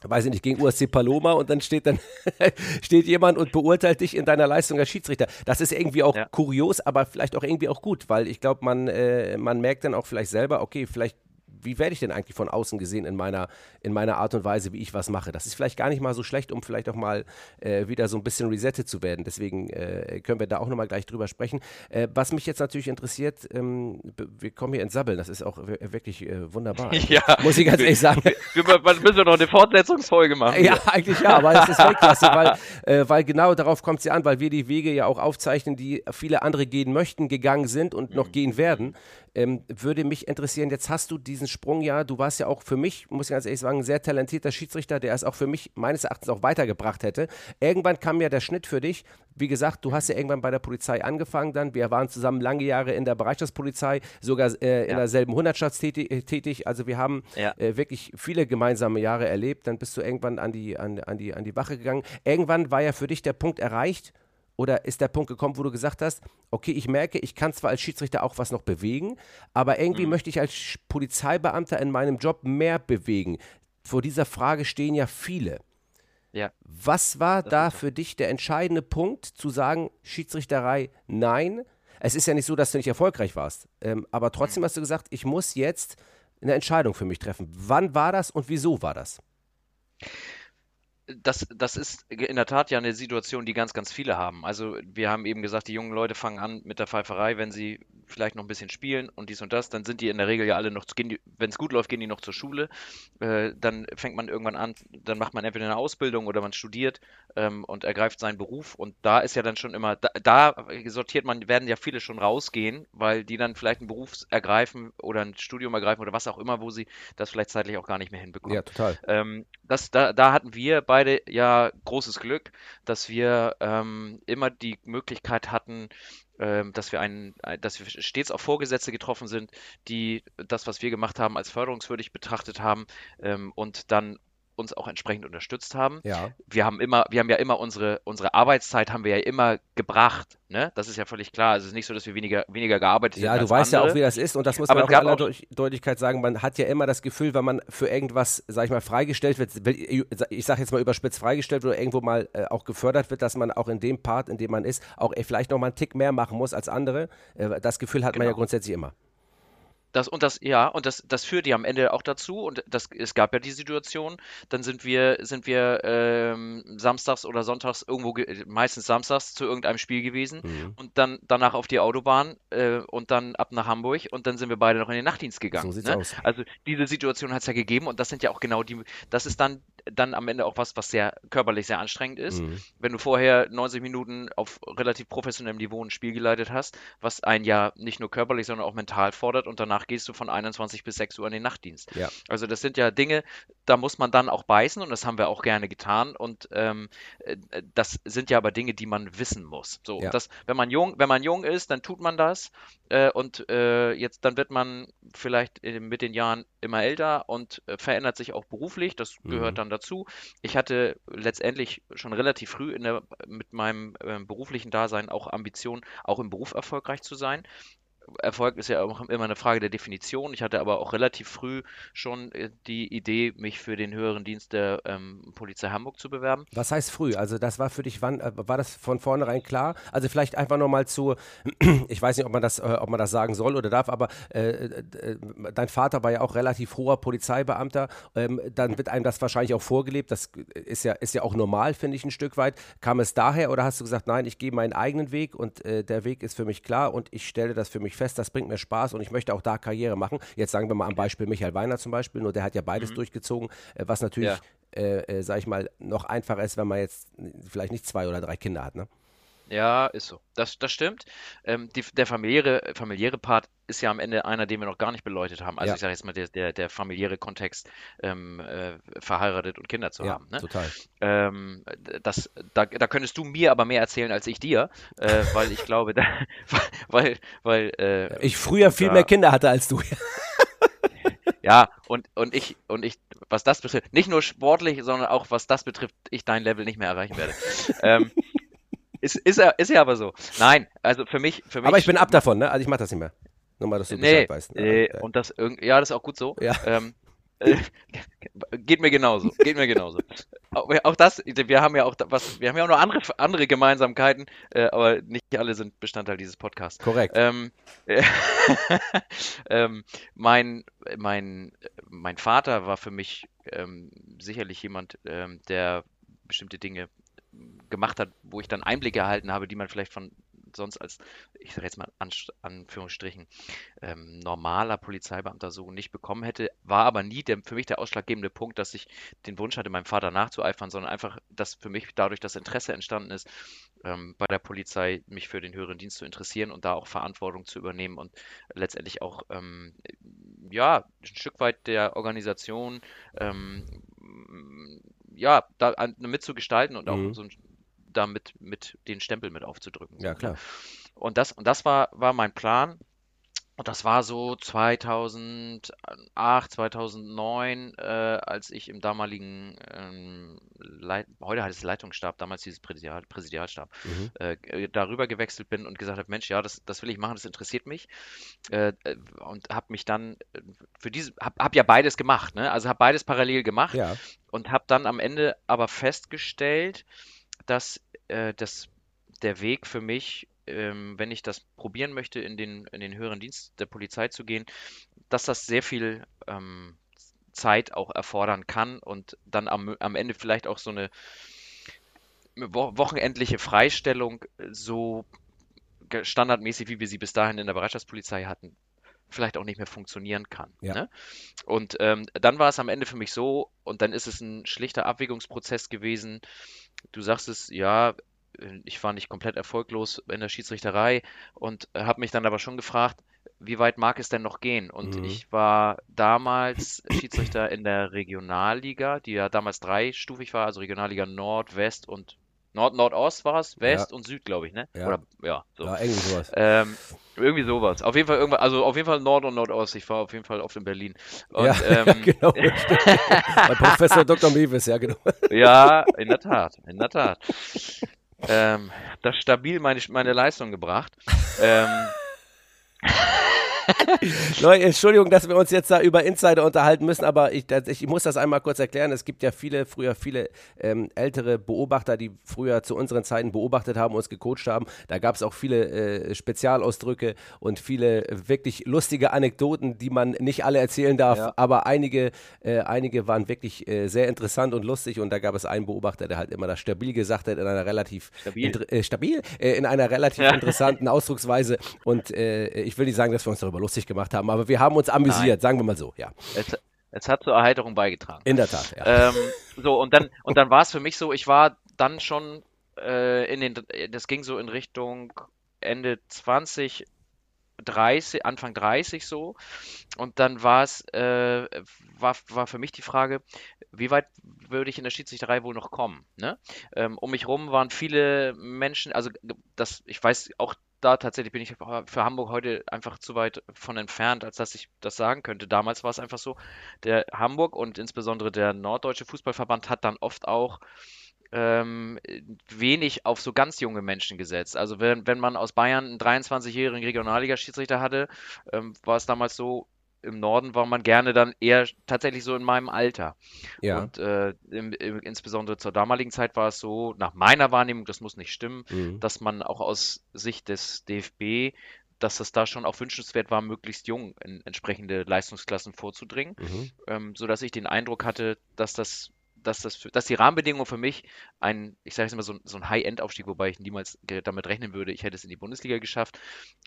weiß ich nicht, gegen USC Paloma und dann steht dann steht jemand und beurteilt dich in deiner Leistung als Schiedsrichter. Das ist irgendwie auch Ja. kurios, aber vielleicht auch irgendwie auch gut, weil ich glaube, man, äh, man merkt dann auch vielleicht selber, okay, vielleicht wie werde ich denn eigentlich von außen gesehen in meiner, in meiner Art und Weise, wie ich was mache? Das ist vielleicht gar nicht mal so schlecht, um vielleicht auch mal äh, wieder so ein bisschen resettet zu werden. Deswegen äh, können wir da auch nochmal gleich drüber sprechen. Äh, was mich jetzt natürlich interessiert, ähm, wir kommen hier ins Sabbeln, das ist auch wir- wirklich äh, wunderbar. Ja. Muss ich ganz ehrlich sagen. Wir, wir müssen wir noch eine Fortsetzungsfolge machen. Ja, eigentlich ja, aber es ist Weltklasse, weil, äh, weil genau darauf kommt es ja an, weil wir die Wege ja auch aufzeichnen, die viele andere gehen möchten, gegangen sind und noch gehen werden. Ähm, würde mich interessieren, jetzt hast du diesen Sprung ja, du warst ja auch für mich, muss ich ganz ehrlich sagen, ein sehr talentierter Schiedsrichter, der es auch für mich meines Erachtens auch weitergebracht hätte. Irgendwann kam ja der Schnitt für dich. Wie gesagt, du hast ja irgendwann bei der Polizei angefangen dann. Wir waren zusammen lange Jahre in der Bereitschaftspolizei, sogar äh, in Ja. derselben Hundertschaft tätig, äh, tätig. Also wir haben Ja. äh, wirklich viele gemeinsame Jahre erlebt. Dann bist du irgendwann an die, an, an, die, an die Wache gegangen. Irgendwann war ja für dich der Punkt erreicht oder ist der Punkt gekommen, wo du gesagt hast, okay, ich merke, ich kann zwar als Schiedsrichter auch was noch bewegen, aber irgendwie möchte ich als Polizeibeamter in meinem Job mehr bewegen. Vor dieser Frage stehen ja viele. Ja. Was war Das da für dich der entscheidende Punkt, zu sagen, Schiedsrichterei, nein? Es ist ja nicht so, dass du nicht erfolgreich warst, ähm, aber Mhm. trotzdem hast du gesagt, ich muss jetzt eine Entscheidung für mich treffen. Wann war das und wieso war das? Das, das ist in der Tat ja eine Situation, die ganz, ganz viele haben. Also wir haben eben gesagt, die jungen Leute fangen an mit der Pfeiferei, wenn sie vielleicht noch ein bisschen spielen und dies und das, dann sind die in der Regel ja alle noch, wenn es gut läuft, gehen die noch zur Schule. Äh, dann fängt man irgendwann an, dann macht man entweder eine Ausbildung oder man studiert ähm, und ergreift seinen Beruf. Und da ist ja dann schon immer, da, da sortiert man, werden ja viele schon rausgehen, weil die dann vielleicht einen Beruf ergreifen oder ein Studium ergreifen oder was auch immer, wo sie das vielleicht zeitlich auch gar nicht mehr hinbekommen. Ja, total. Ähm, das, da, da hatten wir beide ja großes Glück, dass wir ähm, immer die Möglichkeit hatten, dass wir einen, äh, dass wir stets auf Vorgesetzte getroffen sind, die das, was wir gemacht haben, als förderungswürdig betrachtet haben ähm, und dann uns auch entsprechend unterstützt haben. Ja. Wir haben immer, wir haben ja immer unsere, unsere Arbeitszeit haben wir ja immer gebracht. Ne? Das ist ja völlig klar. Also es ist nicht so, dass wir weniger, weniger gearbeitet Ja, haben. du als weißt ja andere. auch, wie das ist und das muss Aber man auch in aller auch- Deut- Deutlichkeit sagen, man hat ja immer das Gefühl, wenn man für irgendwas, sag ich mal, freigestellt wird, ich sag jetzt mal überspitzt freigestellt oder irgendwo mal äh, auch gefördert wird, dass man auch in dem Part, in dem man ist, auch äh, vielleicht noch mal einen Tick mehr machen muss als andere. Äh, das Gefühl hat man ja Genau. grundsätzlich immer. Das und das, ja, und das, das führt ja am Ende auch dazu, und das, es gab ja die Situation, dann sind wir, sind wir ähm, samstags oder sonntags irgendwo, ge- meistens samstags zu irgendeinem Spiel gewesen Mhm. und dann danach auf die Autobahn äh, und dann ab nach Hamburg und dann sind wir beide noch in den Nachtdienst gegangen. So sieht's ne? aus. Also diese Situation hat es ja gegeben und das sind ja auch genau die, das ist dann, dann am Ende auch was, was sehr körperlich sehr anstrengend ist. Mhm. Wenn du vorher 90 Minuten auf relativ professionellem Niveau ein Spiel geleitet hast, was ein ja nicht nur körperlich, sondern auch mental fordert und danach gehst du von 21 bis 6 Uhr in den Nachtdienst. Ja. Also das sind ja Dinge, da muss man dann auch beißen und das haben wir auch gerne getan und ähm, äh, das sind ja aber Dinge, die man wissen muss. So, Ja. das, wenn man jung, wenn man jung ist, dann tut man das äh, und äh, jetzt dann wird man vielleicht mit den Jahren immer älter und äh, verändert sich auch beruflich. Das gehört Mhm. dann dazu. Ich hatte letztendlich schon relativ früh in der, mit meinem ähm, beruflichen Dasein auch Ambitionen, auch im Beruf erfolgreich zu sein. Erfolg ist ja auch immer eine Frage der Definition. Ich hatte aber auch relativ früh schon äh, die Idee, mich für den höheren Dienst der ähm, Polizei Hamburg zu bewerben. Was heißt früh? Also das war für dich, wann äh, war das von vornherein klar? Also vielleicht einfach nochmal zu, ich weiß nicht, ob man das, äh, ob man das sagen soll oder darf, aber äh, äh, dein Vater war ja auch relativ hoher Polizeibeamter. Ähm, dann wird einem das wahrscheinlich auch vorgelebt. Das ist ja, ist ja auch normal, finde ich, ein Stück weit. Kam es daher oder hast du gesagt, nein, ich gehe meinen eigenen Weg und äh, der Weg ist für mich klar und ich stelle das für mich fest, das bringt mir Spaß und ich möchte auch da Karriere machen. Jetzt sagen wir mal am Beispiel Michael Weiner zum Beispiel, nur der hat ja beides durchgezogen, äh, was natürlich, Ja. äh, äh, sag ich mal, noch einfacher ist, wenn man jetzt vielleicht nicht zwei oder drei Kinder hat. Ne? Ja, ist so. Das, das stimmt. Ähm, die, der familiäre, familiäre Part ist ja am Ende einer, den wir noch gar nicht beleuchtet haben. Also Ja. ich sage jetzt mal, der, der, der familiäre Kontext, ähm, äh, verheiratet und Kinder zu Ja, haben. Ne? total. Ähm, das, da, da könntest du mir aber mehr erzählen als ich dir, äh, weil ich glaube, da, weil, weil, äh, Ich früher viel da- mehr Kinder hatte als du. ja, und, und ich, und ich, was das betrifft, nicht nur sportlich, sondern auch was das betrifft, ich dein Level nicht mehr erreichen werde. ähm, ist, ist, ja, ist ja aber so. Nein, also für mich, für mich. Aber ich bin ab davon, ne? Also ich mach das nicht mehr. Nur mal, dass du Nee, Bescheid weißt. äh, Ja, und das ja, das ist auch gut so. Ja. Ähm, äh, geht mir genauso, geht mir genauso. Auch, auch das, wir haben ja auch was, wir haben ja auch noch andere, andere Gemeinsamkeiten, äh, aber nicht alle sind Bestandteil dieses Podcasts. Korrekt. Ähm, äh, ähm, mein, mein, mein Vater war für mich ähm, sicherlich jemand, ähm, der bestimmte Dinge gemacht hat, wo ich dann Einblicke erhalten habe, die man vielleicht von sonst als, ich sage jetzt mal An Anführungsstrichen, ähm, normaler Polizeibeamter so nicht bekommen hätte, war aber nie der, für mich der ausschlaggebende Punkt, dass ich den Wunsch hatte, meinem Vater nachzueifern, sondern einfach, dass für mich dadurch das Interesse entstanden ist, ähm, bei der Polizei mich für den höheren Dienst zu interessieren und da auch Verantwortung zu übernehmen und letztendlich auch ähm, ja ein Stück weit der Organisation ähm, ja da mitzugestalten und auch Mhm. so ein, damit mit den Stempel mit aufzudrücken. Ja, ne? klar. Und das, und das war, war mein Plan. Und das war so 2008, 2009, äh, als ich im damaligen, ähm, Leit heute heißt es Leitungsstab, damals dieses Präsidial Präsidialstab, Mhm. äh, g- darüber gewechselt bin und gesagt habe, Mensch, ja, das, das will ich machen, das interessiert mich. Äh, äh, und habe mich dann äh, für diese, habe hab ja beides gemacht, ne? Also habe beides parallel gemacht Ja. und habe dann am Ende aber festgestellt, dass äh, das, der Weg für mich, ähm, wenn ich das probieren möchte, in den, in den höheren Dienst der Polizei zu gehen, dass das sehr viel ähm, Zeit auch erfordern kann und dann am, am Ende vielleicht auch so eine wo wochenendliche Freistellung äh, so standardmäßig, wie wir sie bis dahin in der Bereitschaftspolizei hatten, vielleicht auch nicht mehr funktionieren kann. Ja. Ne? Und ähm, dann war es am Ende für mich so, und dann ist es ein schlichter Abwägungsprozess gewesen. Du sagst es, ja, ich war nicht komplett erfolglos in der Schiedsrichterei und habe mich dann aber schon gefragt, wie weit mag es denn noch gehen? Und Mhm. ich war damals Schiedsrichter in der Regionalliga, die ja damals dreistufig war, also Regionalliga Nord, West und Nord, Nordost war es, West ja. und Süd, glaube ich, ne? Ja. Oder, ja, so. Ja, irgendwie sowas. Ähm, irgendwie sowas. Auf jeden Fall irgendwann, also auf jeden Fall Nord und Nordost. Ich war auf jeden Fall oft in Berlin. Und, ja, ähm, ja, genau. Bei Professor Dr. Mewis, ja, genau. ja, in der Tat, in der Tat. Ähm, das stabil meine, meine Leistung gebracht. ähm, Leute, Entschuldigung, dass wir uns jetzt da über Insider unterhalten müssen, aber ich, ich muss das einmal kurz erklären. Es gibt ja viele, früher viele ähm, ältere Beobachter, die früher zu unseren Zeiten beobachtet haben, uns gecoacht haben. Da gab es auch viele äh, Spezialausdrücke und viele wirklich lustige Anekdoten, die man nicht alle erzählen darf, ja. aber einige, äh, einige waren wirklich äh, sehr interessant und lustig und da gab es einen Beobachter, der halt immer das stabil gesagt hat in einer relativ stabil, äh, stabil äh, in einer relativ ja. interessanten Ausdrucksweise und äh, ich will nicht sagen, dass wir uns darüber lustig gemacht haben, aber wir haben uns amüsiert, Nein. sagen wir mal so, ja. Es, es, hat zur Erheiterung beigetragen. In der Tat, ja. Ähm, so, und dann, und dann war es für mich so, ich war dann schon äh, in den, das ging so in Richtung Ende 20, 30, Anfang 30 so. Und dann war es, äh, war, war für mich die Frage, wie weit würde ich in der Schiedsrichterei wohl noch kommen? Ne? Ähm, um mich rum waren viele Menschen, also das, ich weiß auch da tatsächlich bin ich für Hamburg heute einfach zu weit von entfernt, als dass ich das sagen könnte. Damals war es einfach so, der Hamburg und insbesondere der Norddeutsche Fußballverband hat dann oft auch ähm, wenig auf so ganz junge Menschen gesetzt. Also wenn, wenn man aus Bayern einen 23-jährigen Regionalliga-Schiedsrichter hatte, ähm, war es damals so, im Norden war man gerne dann eher tatsächlich so in meinem Alter. Ja. Und äh, im, im, insbesondere zur damaligen Zeit war es so, nach meiner Wahrnehmung, das muss nicht stimmen, mhm. dass man auch aus Sicht des DFB dass es da schon auch wünschenswert war, möglichst jung in entsprechende Leistungsklassen vorzudringen, mhm. ähm, sodass ich den Eindruck hatte, dass das dass, das für, dass die Rahmenbedingungen für mich ein, ich sage jetzt mal, so, so ein High-End-Aufstieg, wobei ich niemals damit rechnen würde, ich hätte es in die Bundesliga geschafft.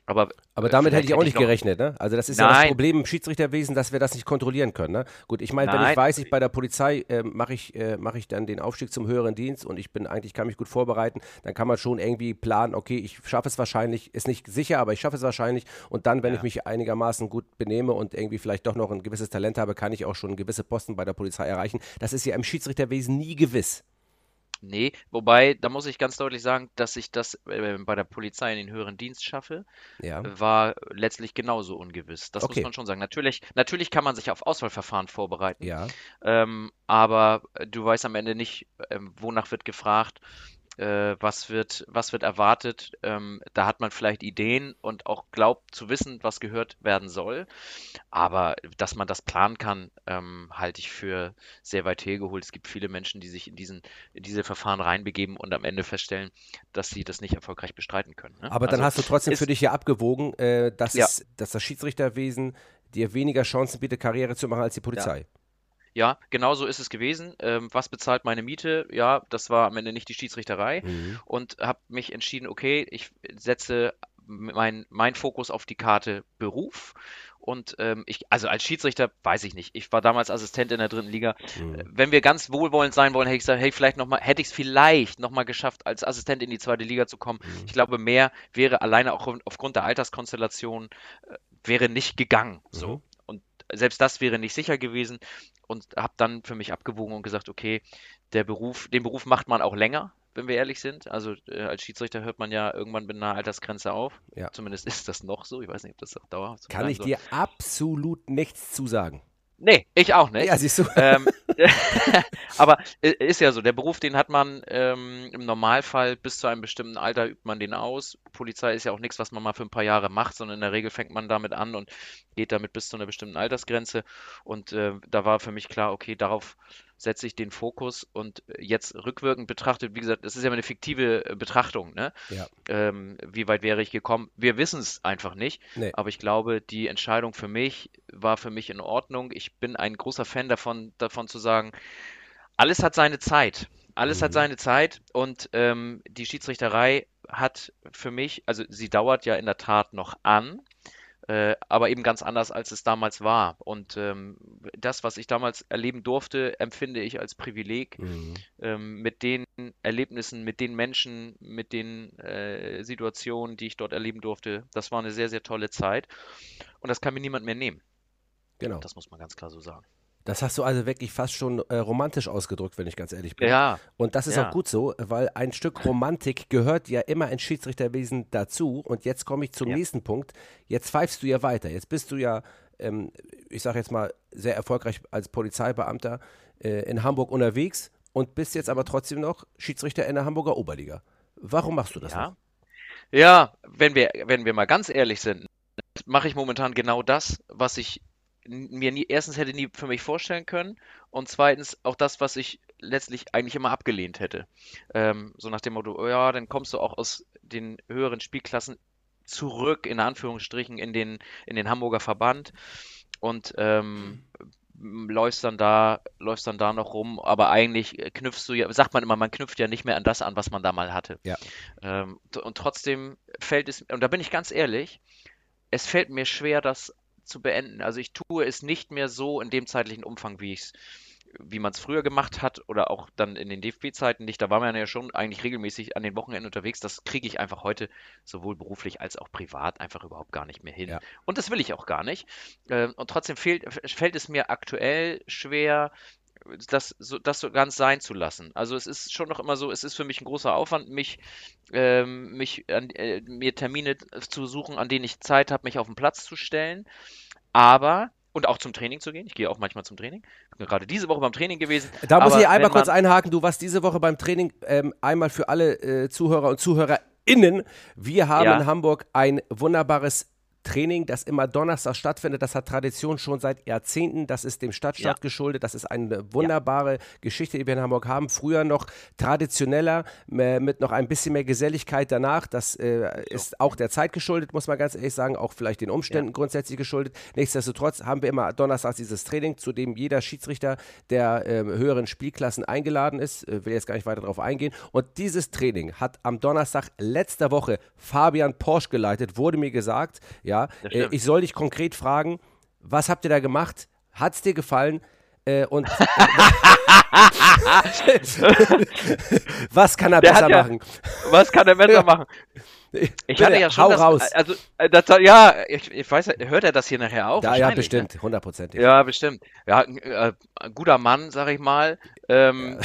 Aber, aber damit hätte ich auch nicht gerechnet, ne? Also das ist Nein. ja das Problem im Schiedsrichterwesen, dass wir das nicht kontrollieren können. Ne? Gut, ich meine, wenn ich weiß, ich bei der Polizei äh, mache ich, äh, mach ich dann den Aufstieg zum höheren Dienst und ich bin eigentlich, kann mich gut vorbereiten, dann kann man schon irgendwie planen, okay, ich schaffe es wahrscheinlich, ist nicht sicher, aber ich schaffe es wahrscheinlich und dann, wenn ja. ich mich einigermaßen gut benehme und irgendwie vielleicht doch noch ein gewisses Talent habe, kann ich auch schon gewisse Posten bei der Polizei erreichen. Das ist ja im Schiedsrichterwesen nie gewiss. Nee, wobei, da muss ich ganz deutlich sagen, dass ich das äh, bei der Polizei in den höheren Dienst schaffe, ja. war letztlich genauso ungewiss. Das okay. muss man schon sagen. Natürlich, natürlich kann man sich auf Auswahlverfahren vorbereiten, ja. ähm, aber du weißt am Ende nicht, ähm, wonach wird gefragt äh, was wird, was wird erwartet. Ähm, da hat man vielleicht Ideen und auch glaubt zu wissen, was gehört werden soll. Aber dass man das planen kann, ähm, halte ich für sehr weit hergeholt. Es gibt viele Menschen, die sich in, diesen, in diese Verfahren reinbegeben und am Ende feststellen, dass sie das nicht erfolgreich bestreiten können. Ne? Aber dann also, hast du trotzdem für dich ja abgewogen, äh, dass, ja. Es, dass das Schiedsrichterwesen dir weniger Chancen bietet, Karriere zu machen als die Polizei. Ja. Ja, genau so ist es gewesen. Ähm, was bezahlt meine Miete? Ja, das war am Ende nicht die Schiedsrichterei mhm. und habe mich entschieden, okay, ich setze mein, mein Fokus auf die Karte Beruf und ähm, ich, also als Schiedsrichter weiß ich nicht. Ich war damals Assistent in der dritten Liga. Mhm. Wenn wir ganz wohlwollend sein wollen, hätte ich gesagt, hey, vielleicht noch mal, hätte ich es vielleicht nochmal geschafft, als Assistent in die zweite Liga zu kommen. Mhm. Ich glaube, mehr wäre alleine auch aufgrund der Alterskonstellation äh, wäre nicht gegangen. So. Mhm. Selbst das wäre nicht sicher gewesen und habe dann für mich abgewogen und gesagt, okay, der Beruf, den Beruf macht man auch länger, wenn wir ehrlich sind. Also äh, als Schiedsrichter hört man ja irgendwann mit einer Altersgrenze auf. Ja. Zumindest ist das noch so. Ich weiß nicht, ob das auch dauerhaft Kann ich soll. dir absolut nichts zu sagen. Nee, ich auch nicht. Ja, siehst du. Ähm, aber ist ja so, der Beruf, den hat man ähm, im Normalfall bis zu einem bestimmten Alter übt man den aus. Polizei ist ja auch nichts, was man mal für ein paar Jahre macht, sondern in der Regel fängt man damit an und geht damit bis zu einer bestimmten Altersgrenze. Und äh, da war für mich klar, okay, darauf setze ich den Fokus und jetzt rückwirkend betrachtet, wie gesagt, das ist ja eine fiktive äh, Betrachtung, ne? Ja. Ähm, wie weit wäre ich gekommen? Wir wissen es einfach nicht, nee. aber ich glaube, die Entscheidung für mich war für mich in Ordnung. Ich bin ein großer Fan davon, davon zu sagen, alles hat seine Zeit. Alles mhm. hat seine Zeit und ähm, die Schiedsrichterei hat für mich, also sie dauert ja in der Tat noch an, äh, aber eben ganz anders, als es damals war. Und ähm, das, was ich damals erleben durfte, empfinde ich als Privileg, mhm. ähm, mit den Erlebnissen, mit den Menschen, mit den äh, Situationen, die ich dort erleben durfte. Das war eine sehr, sehr tolle Zeit. Und das kann mir niemand mehr nehmen. Genau. Das muss man ganz klar so sagen. Das hast du also wirklich fast schon äh, romantisch ausgedrückt, wenn ich ganz ehrlich bin. Ja. Und das ist ja. auch gut so, weil ein Stück Romantik gehört ja immer ins Schiedsrichterwesen dazu. Und jetzt komme ich zum Ja. nächsten Punkt. Jetzt pfeifst du ja weiter. Jetzt bist du ja, ähm, ich sage jetzt mal, sehr erfolgreich als Polizeibeamter äh, in Hamburg unterwegs und bist jetzt aber trotzdem noch Schiedsrichter in der Hamburger Oberliga. Warum machst du das Ja. noch? Ja, wenn wir, wenn wir mal ganz ehrlich sind, mache ich momentan genau das, was ich mir nie, erstens hätte nie für mich vorstellen können und zweitens auch das, was ich letztlich eigentlich immer abgelehnt hätte. Ähm, so nach dem Motto, oh ja, dann kommst du auch aus den höheren Spielklassen zurück, in Anführungsstrichen, in den, in den Hamburger Verband und ähm, läufst dann da, läufst dann da noch rum, aber eigentlich knüpfst du ja, sagt man immer, man knüpft ja nicht mehr an das an, was man da mal hatte. Ja. Ähm, und trotzdem fällt es, und da bin ich ganz ehrlich, es fällt mir schwer, das zu beenden. Also ich tue es nicht mehr so in dem zeitlichen Umfang, wie ich es wie man es früher gemacht hat oder auch dann in den DFB-Zeiten nicht. Da war man ja schon eigentlich regelmäßig an den Wochenenden unterwegs. Das kriege ich einfach heute sowohl beruflich als auch privat einfach überhaupt gar nicht mehr hin. Ja. Und das will ich auch gar nicht. Ähm, Und trotzdem fehlt, fällt es mir aktuell schwer, das so, das so ganz sein zu lassen. Also es ist schon noch immer so, es ist für mich ein großer Aufwand, mich, ähm, mich äh, mir Termine zu suchen, an denen ich Zeit habe, mich auf den Platz zu stellen. Aber und auch zum Training zu gehen. Ich gehe auch manchmal zum Training. Bin gerade diese Woche beim Training gewesen. Da muss ich einmal kurz einhaken. Du warst diese Woche beim Training ähm, einmal für alle äh, Zuhörer und ZuhörerInnen. Wir haben Ja. in Hamburg ein wunderbares Training, das immer Donnerstag stattfindet. Das hat Tradition schon seit Jahrzehnten. Das ist dem Stadtstaat Ja. geschuldet. Das ist eine wunderbare Geschichte, die wir in Hamburg haben. Früher noch traditioneller, äh, mit noch ein bisschen mehr Geselligkeit danach. Das äh, ist auch der Zeit geschuldet, muss man ganz ehrlich sagen. Auch vielleicht den Umständen grundsätzlich geschuldet. Nichtsdestotrotz haben wir immer donnerstags dieses Training, zu dem jeder Schiedsrichter der ähm, höheren Spielklassen eingeladen ist. Äh, will jetzt gar nicht weiter darauf eingehen. Und dieses Training hat am Donnerstag letzter Woche Fabian Porsche geleitet, wurde mir gesagt. Ja, Das äh, ich soll dich konkret fragen, was habt ihr da gemacht? Hat es dir gefallen? Äh, und was kann er Der besser ja- machen? Was kann der besser Ja. machen? Ich Bitte, hatte ja schon hau das, raus. also äh, das, ja, ich, ich weiß, hört er das hier nachher auch? Da, ja, Wahrscheinlich, ne? bestimmt, hundertprozentig. Ja, bestimmt. Ja, ein, äh, ein guter Mann, sag ich mal. Ähm,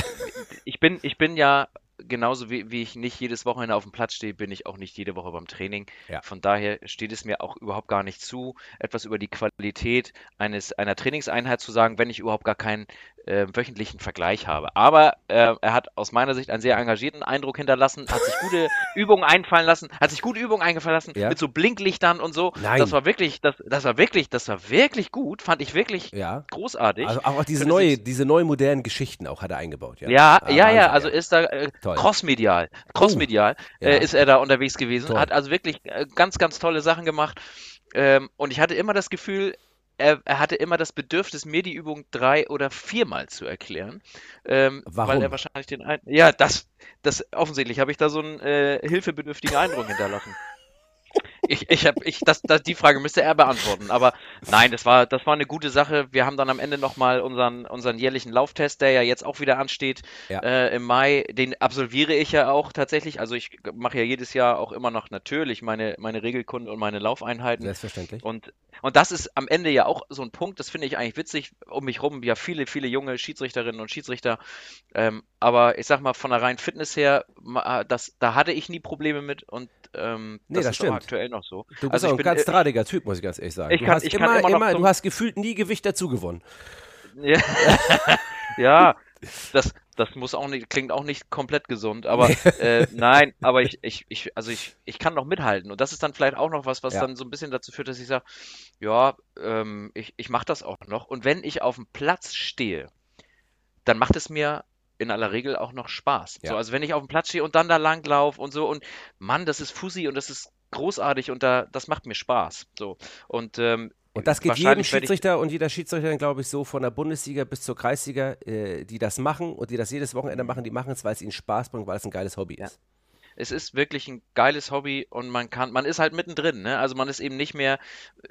ich bin, ich bin ja genauso wie, wie ich nicht jedes Wochenende auf dem Platz stehe, bin ich auch nicht jede Woche beim Training. Ja. Von daher steht es mir auch überhaupt gar nicht zu, etwas über die Qualität eines einer Trainingseinheit zu sagen, wenn ich überhaupt gar keinen äh, wöchentlichen Vergleich habe. Aber äh, er hat aus meiner Sicht einen sehr engagierten Eindruck hinterlassen, hat sich gute Übungen einfallen lassen, hat sich gute Übungen eingefallen lassen Ja. mit so Blinklichtern und so. Nein. Das war wirklich, das, das war wirklich, das war wirklich gut, fand ich wirklich Ja. großartig. Also auch diese neue, diese neuen modernen Geschichten auch hat er eingebaut. Ja, Ja, Ah, ja, ja, also ist da äh, crossmedial, crossmedial ja. äh, ist er da unterwegs gewesen, Toll. hat also wirklich äh, ganz, ganz tolle Sachen gemacht. Ähm, und ich hatte immer das Gefühl, er, er hatte immer das Bedürfnis, mir die Übung drei oder viermal zu erklären. Ähm, Warum? Weil er wahrscheinlich den ein Ja, das, das offensichtlich habe ich da so einen äh, hilfebedürftigen Eindruck hinterlassen. Ich, ich habe, ich, das, das, die Frage müsste er beantworten. Aber nein, das war, das war eine gute Sache. Wir haben dann am Ende nochmal unseren, unseren jährlichen Lauftest, der ja jetzt auch wieder ansteht, Ja. äh, im Mai. Den absolviere ich ja auch tatsächlich. Also ich mache ja jedes Jahr auch immer noch natürlich meine, meine Regelkunde und meine Laufeinheiten. Selbstverständlich. Und, und das ist am Ende ja auch so ein Punkt, das finde ich eigentlich witzig. Um mich rum ja viele, viele junge Schiedsrichterinnen und Schiedsrichter. Ähm, aber ich sag mal, von der reinen Fitness her, das, da hatte ich nie Probleme mit und ähm, Nee, das, das ist stimmt. aktuell noch so. Du bist Also auch ein ganz äh, drahtiger Typ, muss ich ganz ehrlich sagen. Ich du kann- hast ich immer, immer immer, du hast gefühlt nie Gewicht dazu gewonnen. Ja, ja das, das muss auch nicht, klingt auch nicht komplett gesund, aber äh, nein, aber ich, ich, ich, also ich, ich kann noch mithalten. Und das ist dann vielleicht auch noch was, was Ja. dann so ein bisschen dazu führt, dass ich sage, ja, ähm, ich, ich mache das auch noch. Und wenn ich auf dem Platz stehe, dann macht es mir in aller Regel auch noch Spaß. Ja. So, also wenn ich auf dem Platz stehe und dann da langlauf und so und Mann, das ist Fussi und das ist großartig und da, das macht mir Spaß. So. Und, ähm, Und das geht jedem Schiedsrichter und jeder Schiedsrichterin, glaube ich, so von der Bundesliga bis zur Kreisliga, äh, die das machen und die das jedes Wochenende machen, die machen es, weil es ihnen Spaß bringt, weil es ein geiles Hobby Ja. ist. Es ist wirklich ein geiles Hobby und man kann, man ist halt mittendrin, ne? Also man ist eben nicht mehr,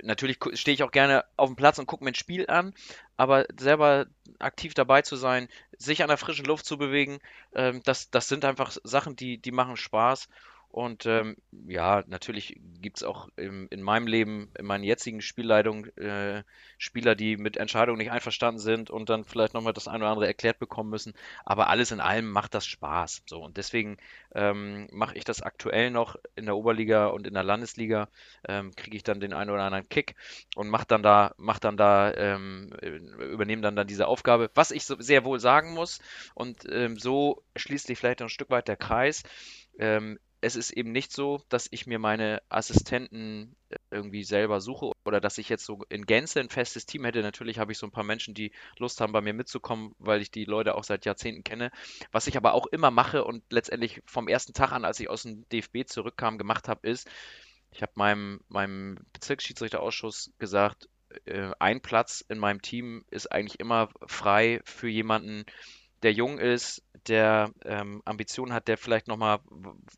natürlich stehe ich auch gerne auf dem Platz und gucke mir ein Spiel an, aber selber aktiv dabei zu sein, sich an der frischen Luft zu bewegen, ähm, das, das sind einfach Sachen, die, die machen Spaß. Und ähm, ja, natürlich gibt es auch im, in meinem Leben, in meinen jetzigen Spielleitungen, äh, Spieler, die mit Entscheidungen nicht einverstanden sind und dann vielleicht nochmal das eine oder andere erklärt bekommen müssen. Aber alles in allem macht das Spaß. So, und deswegen ähm, mache ich das aktuell noch in der Oberliga und in der Landesliga, ähm, kriege ich dann den einen oder anderen Kick und mache dann da, mach dann da, ähm, übernehme dann, dann diese Aufgabe. Was ich so sehr wohl sagen muss, und ähm, so schließt sich vielleicht ein Stück weit der Kreis, ähm, es ist eben nicht so, dass ich mir meine Assistenten äh, irgendwie selber suche oder dass ich jetzt so in Gänze ein festes Team hätte. Natürlich habe ich so ein paar Menschen, die Lust haben, bei mir mitzukommen, weil ich die Leute auch seit Jahrzehnten kenne. Was ich aber auch immer mache und letztendlich vom ersten Tag an, als ich aus dem DFB zurückkam, gemacht habe, ist, ich habe meinem, meinem Bezirksschiedsrichterausschuss gesagt, äh, ein Platz in meinem Team ist eigentlich immer frei für jemanden, der jung ist, der ähm, Ambitionen hat, der vielleicht nochmal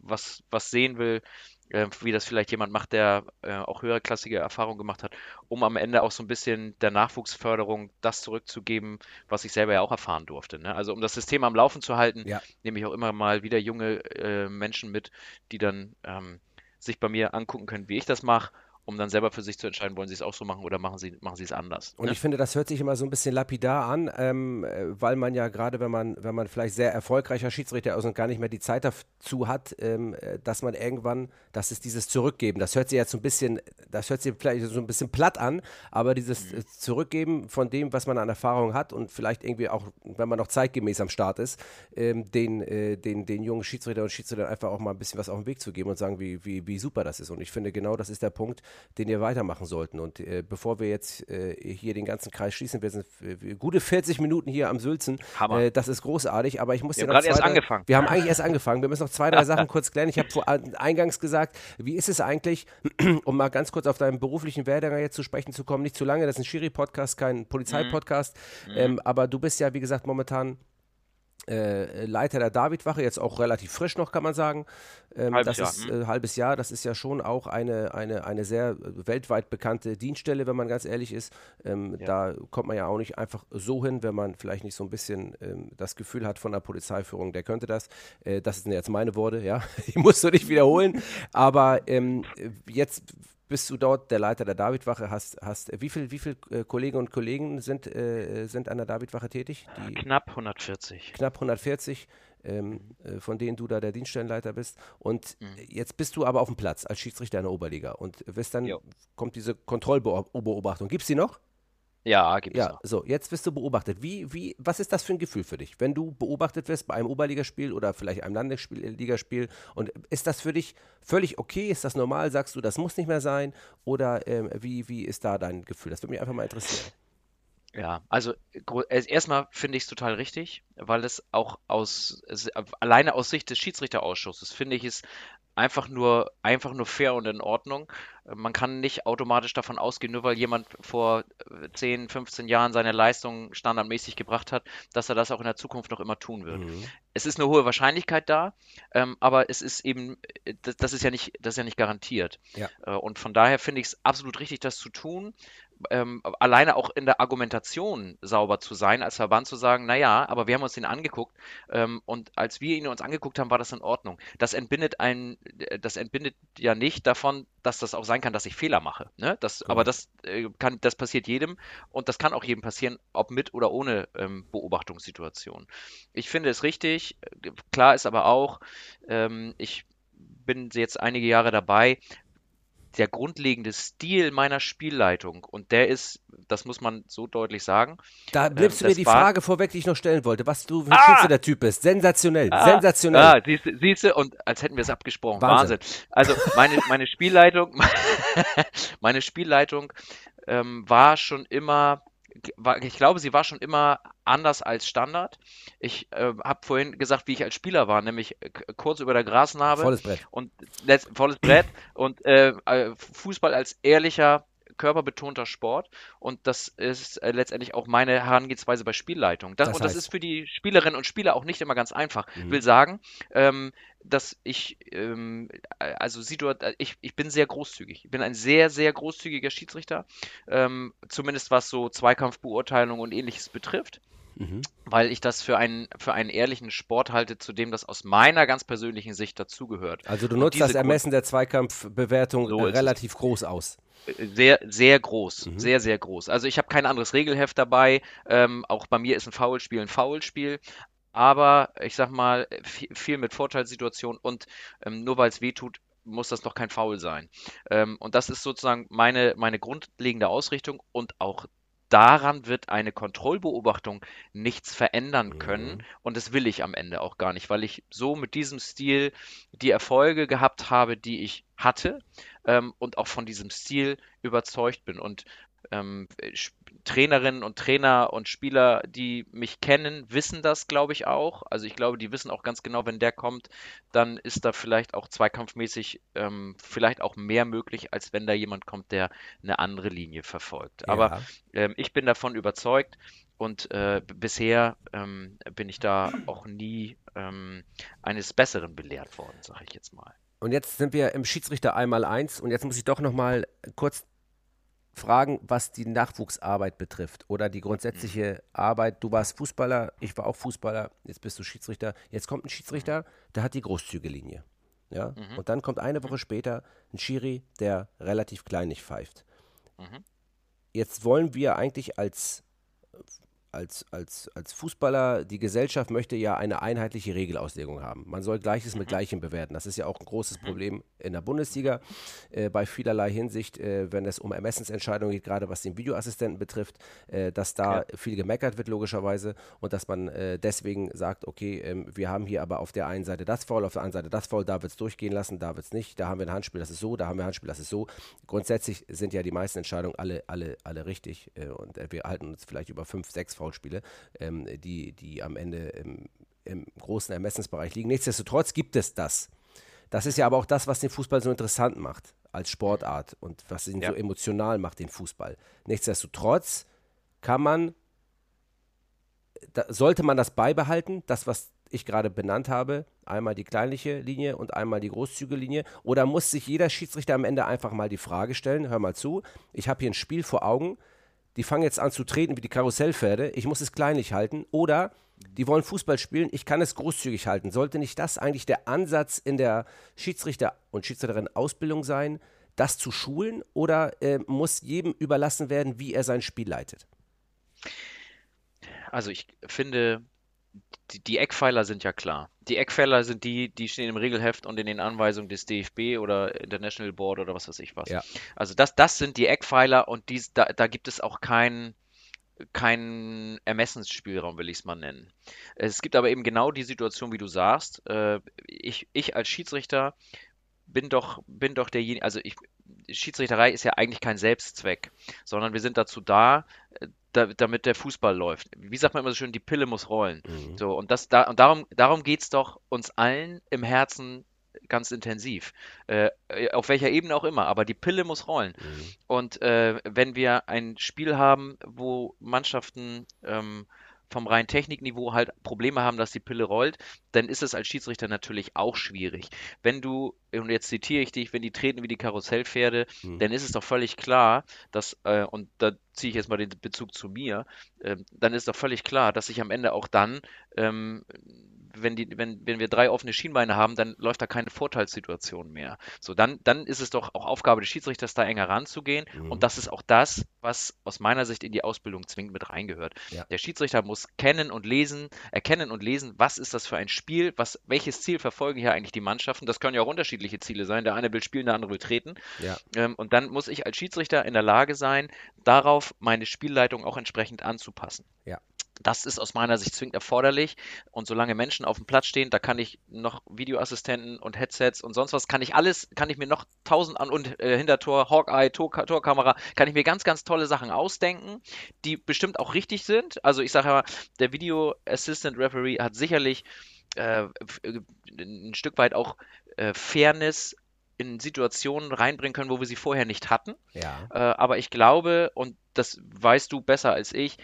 was, was sehen will, äh, wie das vielleicht jemand macht, der äh, auch höherklassige Erfahrungen gemacht hat, um am Ende auch so ein bisschen der Nachwuchsförderung das zurückzugeben, was ich selber ja auch erfahren durfte. Ne? Also um das System am Laufen zu halten, ja. nehme ich auch immer mal wieder junge äh, Menschen mit, die dann ähm, sich bei mir angucken können, wie ich das mache um dann selber für sich zu entscheiden, wollen sie es auch so machen oder machen sie, machen sie es anders. Und ne? ich finde, das hört sich immer so ein bisschen lapidar an, ähm, weil man ja gerade, wenn man, wenn man vielleicht sehr erfolgreicher Schiedsrichter ist und gar nicht mehr die Zeit dazu hat, ähm, dass man irgendwann, das ist dieses Zurückgeben, das hört sich jetzt so ein bisschen, das hört sich vielleicht so ein bisschen platt an, aber dieses mhm. Zurückgeben von dem, was man an Erfahrung hat und vielleicht irgendwie auch, wenn man noch zeitgemäß am Start ist, ähm, den, äh, den, den jungen Schiedsrichter und Schiedsrichtern einfach auch mal ein bisschen was auf den Weg zu geben und sagen, wie, wie, wie super das ist. Und ich finde, genau das ist der Punkt, den wir weitermachen sollten. Und äh, bevor wir jetzt äh, hier den ganzen Kreis schließen, wir sind äh, gute 40 Minuten hier am Sülzen. Hammer. Äh, das ist großartig, aber ich muss wir haben gerade erst angefangen. Wir haben eigentlich erst angefangen. Wir müssen noch zwei, drei Sachen kurz klären. Ich habe eingangs gesagt, wie ist es eigentlich, um mal ganz kurz auf deinen beruflichen Werdegang jetzt zu sprechen zu kommen, nicht zu lange, das ist ein Schiri-Podcast, kein Polizeipodcast, mhm. ähm, aber du bist ja, wie gesagt, momentan äh, Leiter der Davidwache, jetzt auch relativ frisch noch, kann man sagen. Ähm, halbes das Jahr. ist hm? äh, halbes Jahr, das ist ja schon auch eine, eine, eine sehr weltweit bekannte Dienststelle, wenn man ganz ehrlich ist. Ähm, ja. Da kommt man ja auch nicht einfach so hin, wenn man vielleicht nicht so ein bisschen ähm, das Gefühl hat von der Polizeiführung, der könnte das. Äh, das sind jetzt meine Worte, ja. Ich musst du nicht wiederholen. Aber ähm, jetzt bist du dort der Leiter der Davidwache, hast, hast wie viele wie viel, äh, Kollegen und Kollegen sind, äh, sind an der Davidwache tätig? Die knapp 140. Knapp 140, ähm, äh, von denen du da der Dienststellenleiter bist. Und mhm. jetzt bist du aber auf dem Platz als Schiedsrichter in der Oberliga und wirst dann, jo. kommt diese Kontrollbeobachtung. Gibt es die noch? Ja, gibt es ja, noch. So, jetzt wirst du beobachtet. Wie, wie, was ist das für ein Gefühl für dich, wenn du beobachtet wirst bei einem Oberligaspiel oder vielleicht einem Landesligaspiel? Und ist das für dich völlig okay? Ist das normal? Sagst du, das muss nicht mehr sein? Oder ähm, wie, wie ist da dein Gefühl? Das würde mich einfach mal interessieren. Ja, also erstmal finde ich es total richtig, weil es auch aus, es, alleine aus Sicht des Schiedsrichterausschusses finde ich es einfach nur, einfach nur fair und in Ordnung. Man kann nicht automatisch davon ausgehen, nur weil jemand vor 10, äh, 15 Jahren seine Leistung standardmäßig gebracht hat, dass er das auch in der Zukunft noch immer tun wird. Mhm. Es ist eine hohe Wahrscheinlichkeit da, ähm, aber es ist eben, äh, das, das, ist ja nicht, das ist ja nicht garantiert. Ja. Äh, und von daher finde ich es absolut richtig, das zu tun ähm, alleine auch in der Argumentation sauber zu sein, als Verband zu sagen, naja, aber wir haben uns den angeguckt ähm, und als wir ihn uns angeguckt haben, war das in Ordnung. Das entbindet ein, das entbindet ja nicht davon, dass das auch sein kann, dass ich Fehler mache. Ne? Das, cool. Aber das äh, kann, das passiert jedem und das kann auch jedem passieren, ob mit oder ohne ähm, Beobachtungssituation. Ich finde es richtig. Klar ist aber auch, ähm, ich bin jetzt einige Jahre dabei, der grundlegende Stil meiner Spielleitung und der ist, das muss man so deutlich sagen. Da ähm, nimmst äh, du mir die Frage vorweg, die ich noch stellen wollte, was du für ah! der Typ bist. Sensationell, ah! sensationell. Ah, siehst du, und als hätten wir es abgesprochen. Wahnsinn. Wahnsinn. Also meine, meine Spielleitung, meine Spielleitung ähm, war schon immer ich glaube, sie war schon immer anders als Standard. Ich äh, habe vorhin gesagt, wie ich als Spieler war, nämlich äh, kurz über der Grasnarbe. Volles Brett. Und volles Brett und äh, äh, Fußball als ehrlicher, körperbetonter Sport. Und das ist äh, letztendlich auch meine Herangehensweise bei Spielleitung. Das, das und das ist für die Spielerinnen und Spieler auch nicht immer ganz einfach. Mhm. Ich will sagen, ähm, dass ich, ähm, also ich, ich bin sehr großzügig. Ich bin ein sehr, sehr großzügiger Schiedsrichter, ähm, zumindest was so Zweikampfbeurteilung und ähnliches betrifft. mhm. weil ich das für einen, für einen ehrlichen Sport halte, zu dem das aus meiner ganz persönlichen Sicht dazugehört. Also du nutzt das Ermessen der Zweikampfbewertung so äh, relativ groß aus. Sehr, sehr groß, mhm. sehr, sehr groß. Also ich habe kein anderes Regelheft dabei. Ähm, auch bei mir ist ein Foulspiel ein Foulspiel. Aber ich sag mal, viel mit Vorteilssituation und ähm, nur weil es weh tut, muss das doch kein Foul sein. Ähm, und das ist sozusagen meine, meine grundlegende Ausrichtung und auch daran wird eine Kontrollbeobachtung nichts verändern können. Mhm. Und das will ich am Ende auch gar nicht, weil ich so mit diesem Stil die Erfolge gehabt habe, die ich hatte ähm, und auch von diesem Stil überzeugt bin. Und ähm, Trainerinnen und Trainer und Spieler, die mich kennen, wissen das, glaube ich, auch. Also ich glaube, die wissen auch ganz genau, wenn der kommt, dann ist da vielleicht auch zweikampfmäßig ähm, vielleicht auch mehr möglich, als wenn da jemand kommt, der eine andere Linie verfolgt. Ja. Aber ähm, ich bin davon überzeugt und äh, bisher ähm, bin ich da auch nie ähm, eines Besseren belehrt worden, sage ich jetzt mal. Und jetzt sind wir im Schiedsrichter einmal eins und jetzt muss ich doch noch mal kurz fragen, was die Nachwuchsarbeit betrifft oder die grundsätzliche Arbeit. Du warst Fußballer, ich war auch Fußballer, jetzt bist du Schiedsrichter. Jetzt kommt ein Schiedsrichter, der hat die Großzüge-Linie. Ja? Mhm. Und dann kommt eine Woche später ein Schiri, der relativ kleinig pfeift. Mhm. Jetzt wollen wir eigentlich als als, als, als Fußballer, die Gesellschaft möchte ja eine einheitliche Regelauslegung haben. Man soll Gleiches mit mhm. Gleichem bewerten. Das ist ja auch ein großes mhm. Problem in der Bundesliga äh, bei vielerlei Hinsicht, äh, wenn es um Ermessensentscheidungen geht, gerade was den Videoassistenten betrifft, äh, dass da ja. viel gemeckert wird logischerweise und dass man äh, deswegen sagt, okay, ähm, wir haben hier aber auf der einen Seite das Foul, auf der anderen Seite das Foul, da wird es durchgehen lassen, da wird es nicht, da haben wir ein Handspiel, das ist so, da haben wir ein Handspiel, das ist so. Grundsätzlich sind ja die meisten Entscheidungen alle, alle, alle richtig äh, und äh, wir halten uns vielleicht über fünf, sechs Foulspiele, ähm, die, die am Ende im, im großen Ermessensbereich liegen. Nichtsdestotrotz gibt es das. Das ist ja aber auch das, was den Fußball so interessant macht als Sportart und was ihn ja. so emotional macht, den Fußball. Nichtsdestotrotz kann man, da, sollte man das beibehalten, das, was ich gerade benannt habe, einmal die kleinliche Linie und einmal die Großzüge-Linie? Oder muss sich jeder Schiedsrichter am Ende einfach mal die Frage stellen, hör mal zu, ich habe hier ein Spiel vor Augen, die fangen jetzt an zu treten wie die Karussellpferde, ich muss es kleinlich halten. Oder die wollen Fußball spielen, ich kann es großzügig halten. Sollte nicht das eigentlich der Ansatz in der Schiedsrichter- und Schiedsrichterin-Ausbildung sein, das zu schulen? Oder äh, muss jedem überlassen werden, wie er sein Spiel leitet? Also ich finde, die, die, Eckpfeiler sind ja klar. Die Eckpfeiler sind die, die stehen im Regelheft und in den Anweisungen des DFB oder International Board oder was weiß ich was. Ja. Also das, das sind die Eckpfeiler und dies, da, da gibt es auch keinen keinen Ermessensspielraum, will ich es mal nennen. Es gibt aber eben genau die Situation, wie du sagst. Äh, ich, ich als Schiedsrichter bin doch, bin doch derjenige, also ich, Schiedsrichterei ist ja eigentlich kein Selbstzweck, sondern wir sind dazu da, äh, da, damit der Fußball läuft. Wie sagt man immer so schön, die Pille muss rollen. Mhm. So, und das, da, und darum, darum geht es doch uns allen im Herzen ganz intensiv. Äh, auf welcher Ebene auch immer, aber die Pille muss rollen. Mhm. Und äh, wenn wir ein Spiel haben, wo Mannschaften ähm, vom reinen Technikniveau halt Probleme haben, dass die Pille rollt, dann ist es als Schiedsrichter natürlich auch schwierig. Wenn du, und jetzt zitiere ich dich, wenn die treten wie die Karussellpferde, mhm. dann ist es doch völlig klar, dass, äh, und da ziehe ich jetzt mal den Bezug zu mir, äh, dann ist doch völlig klar, dass ich am Ende auch dann ähm, wenn, die, wenn, wenn wir drei offene Schienbeine haben, dann läuft da keine Vorteilssituation mehr. So, dann, dann ist es doch auch Aufgabe des Schiedsrichters, da enger ranzugehen. Mhm. Und das ist auch das, was aus meiner Sicht in die Ausbildung zwingend mit reingehört. Ja. Der Schiedsrichter muss kennen und lesen, erkennen und lesen, was ist das für ein Spiel, was, welches Ziel verfolgen hier eigentlich die Mannschaften. Das können ja auch unterschiedliche Ziele sein. Der eine will spielen, der andere will treten. Ja. Ähm, und dann muss ich als Schiedsrichter in der Lage sein, darauf meine Spielleitung auch entsprechend anzupassen. Ja. Das ist aus meiner Sicht zwingend erforderlich. Und solange Menschen auf dem Platz stehen, da kann ich noch Videoassistenten und Headsets und sonst was, kann ich alles, kann ich mir noch tausend an und äh, Hintertor, Hawkeye, Tor, Torkamera, kann ich mir ganz, ganz tolle Sachen ausdenken, die bestimmt auch richtig sind. Also ich sage ja, der Video Assistant Referee hat sicherlich äh, ein Stück weit auch äh, Fairness in Situationen reinbringen können, wo wir sie vorher nicht hatten. Ja. Äh, aber ich glaube, und das weißt du besser als ich,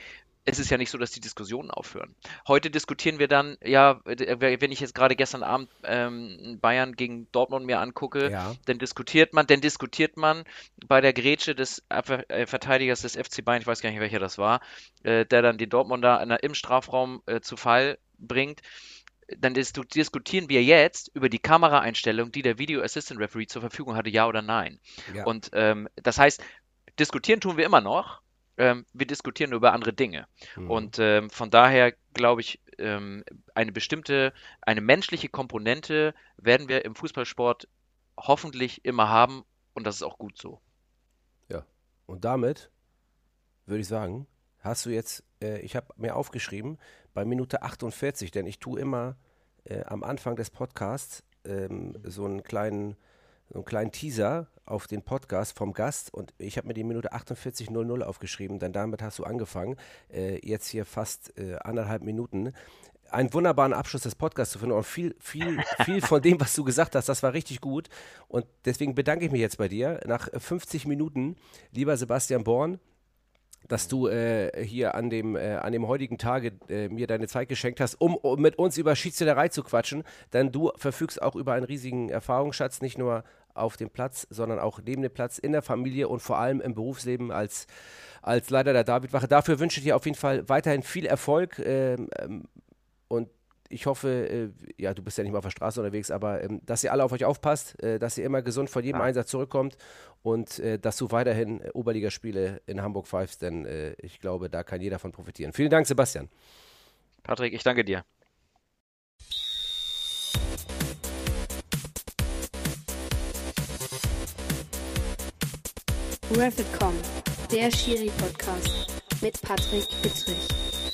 es ist ja nicht so, dass die Diskussionen aufhören. Heute diskutieren wir dann, ja, wenn ich jetzt gerade gestern Abend ähm, Bayern gegen Dortmund mir angucke, ja. dann diskutiert man, dann diskutiert man bei der Grätsche des äh, Verteidigers des FC Bayern, ich weiß gar nicht, welcher das war, äh, der dann den Dortmunder im Strafraum äh, zu Fall bringt dann diskutieren wir jetzt über die Kameraeinstellung, die der Video Assistant Referee zur Verfügung hatte, ja oder nein. Ja. Und ähm, das heißt, diskutieren tun wir immer noch, ähm, wir diskutieren über andere Dinge. Mhm. Und ähm, von daher glaube ich, ähm, eine bestimmte, eine menschliche Komponente werden wir im Fußballsport hoffentlich immer haben und das ist auch gut so. Ja, und damit würde ich sagen, hast du jetzt, äh, ich habe mir aufgeschrieben, bei Minute 48, denn ich tue immer äh, am Anfang des Podcasts ähm, so einen kleinen so einen kleinen Teaser auf den Podcast vom Gast und ich habe mir die Minute 48.00 aufgeschrieben, denn damit hast du angefangen. Äh, jetzt hier fast äh, anderthalb Minuten. Einen wunderbaren Abschluss des Podcasts zu finden und viel, viel, viel von dem, was du gesagt hast, das war richtig gut. Und deswegen bedanke ich mich jetzt bei dir. Nach 50 Minuten, lieber Sebastian Born, dass du äh, hier an dem, äh, an dem heutigen Tage äh, mir deine Zeit geschenkt hast, um, um mit uns über Schiedsrichterei zu quatschen. Denn du verfügst auch über einen riesigen Erfahrungsschatz, nicht nur auf dem Platz, sondern auch neben dem Platz, in der Familie und vor allem im Berufsleben als, als Leiter der Davidwache. Dafür wünsche ich dir auf jeden Fall weiterhin viel Erfolg ähm, ähm und ich hoffe, äh, ja, du bist ja nicht mal auf der Straße unterwegs, aber ähm, dass ihr alle auf euch aufpasst, äh, dass ihr immer gesund von jedem ja. Einsatz zurückkommt und äh, dass du weiterhin äh, Oberligaspiele in Hamburg pfeifst, denn äh, ich glaube, da kann jeder von profitieren. Vielen Dank, Sebastian. Patrick, ich danke dir. Rapid.com, der Schiri-Podcast mit Patrick Hittrich.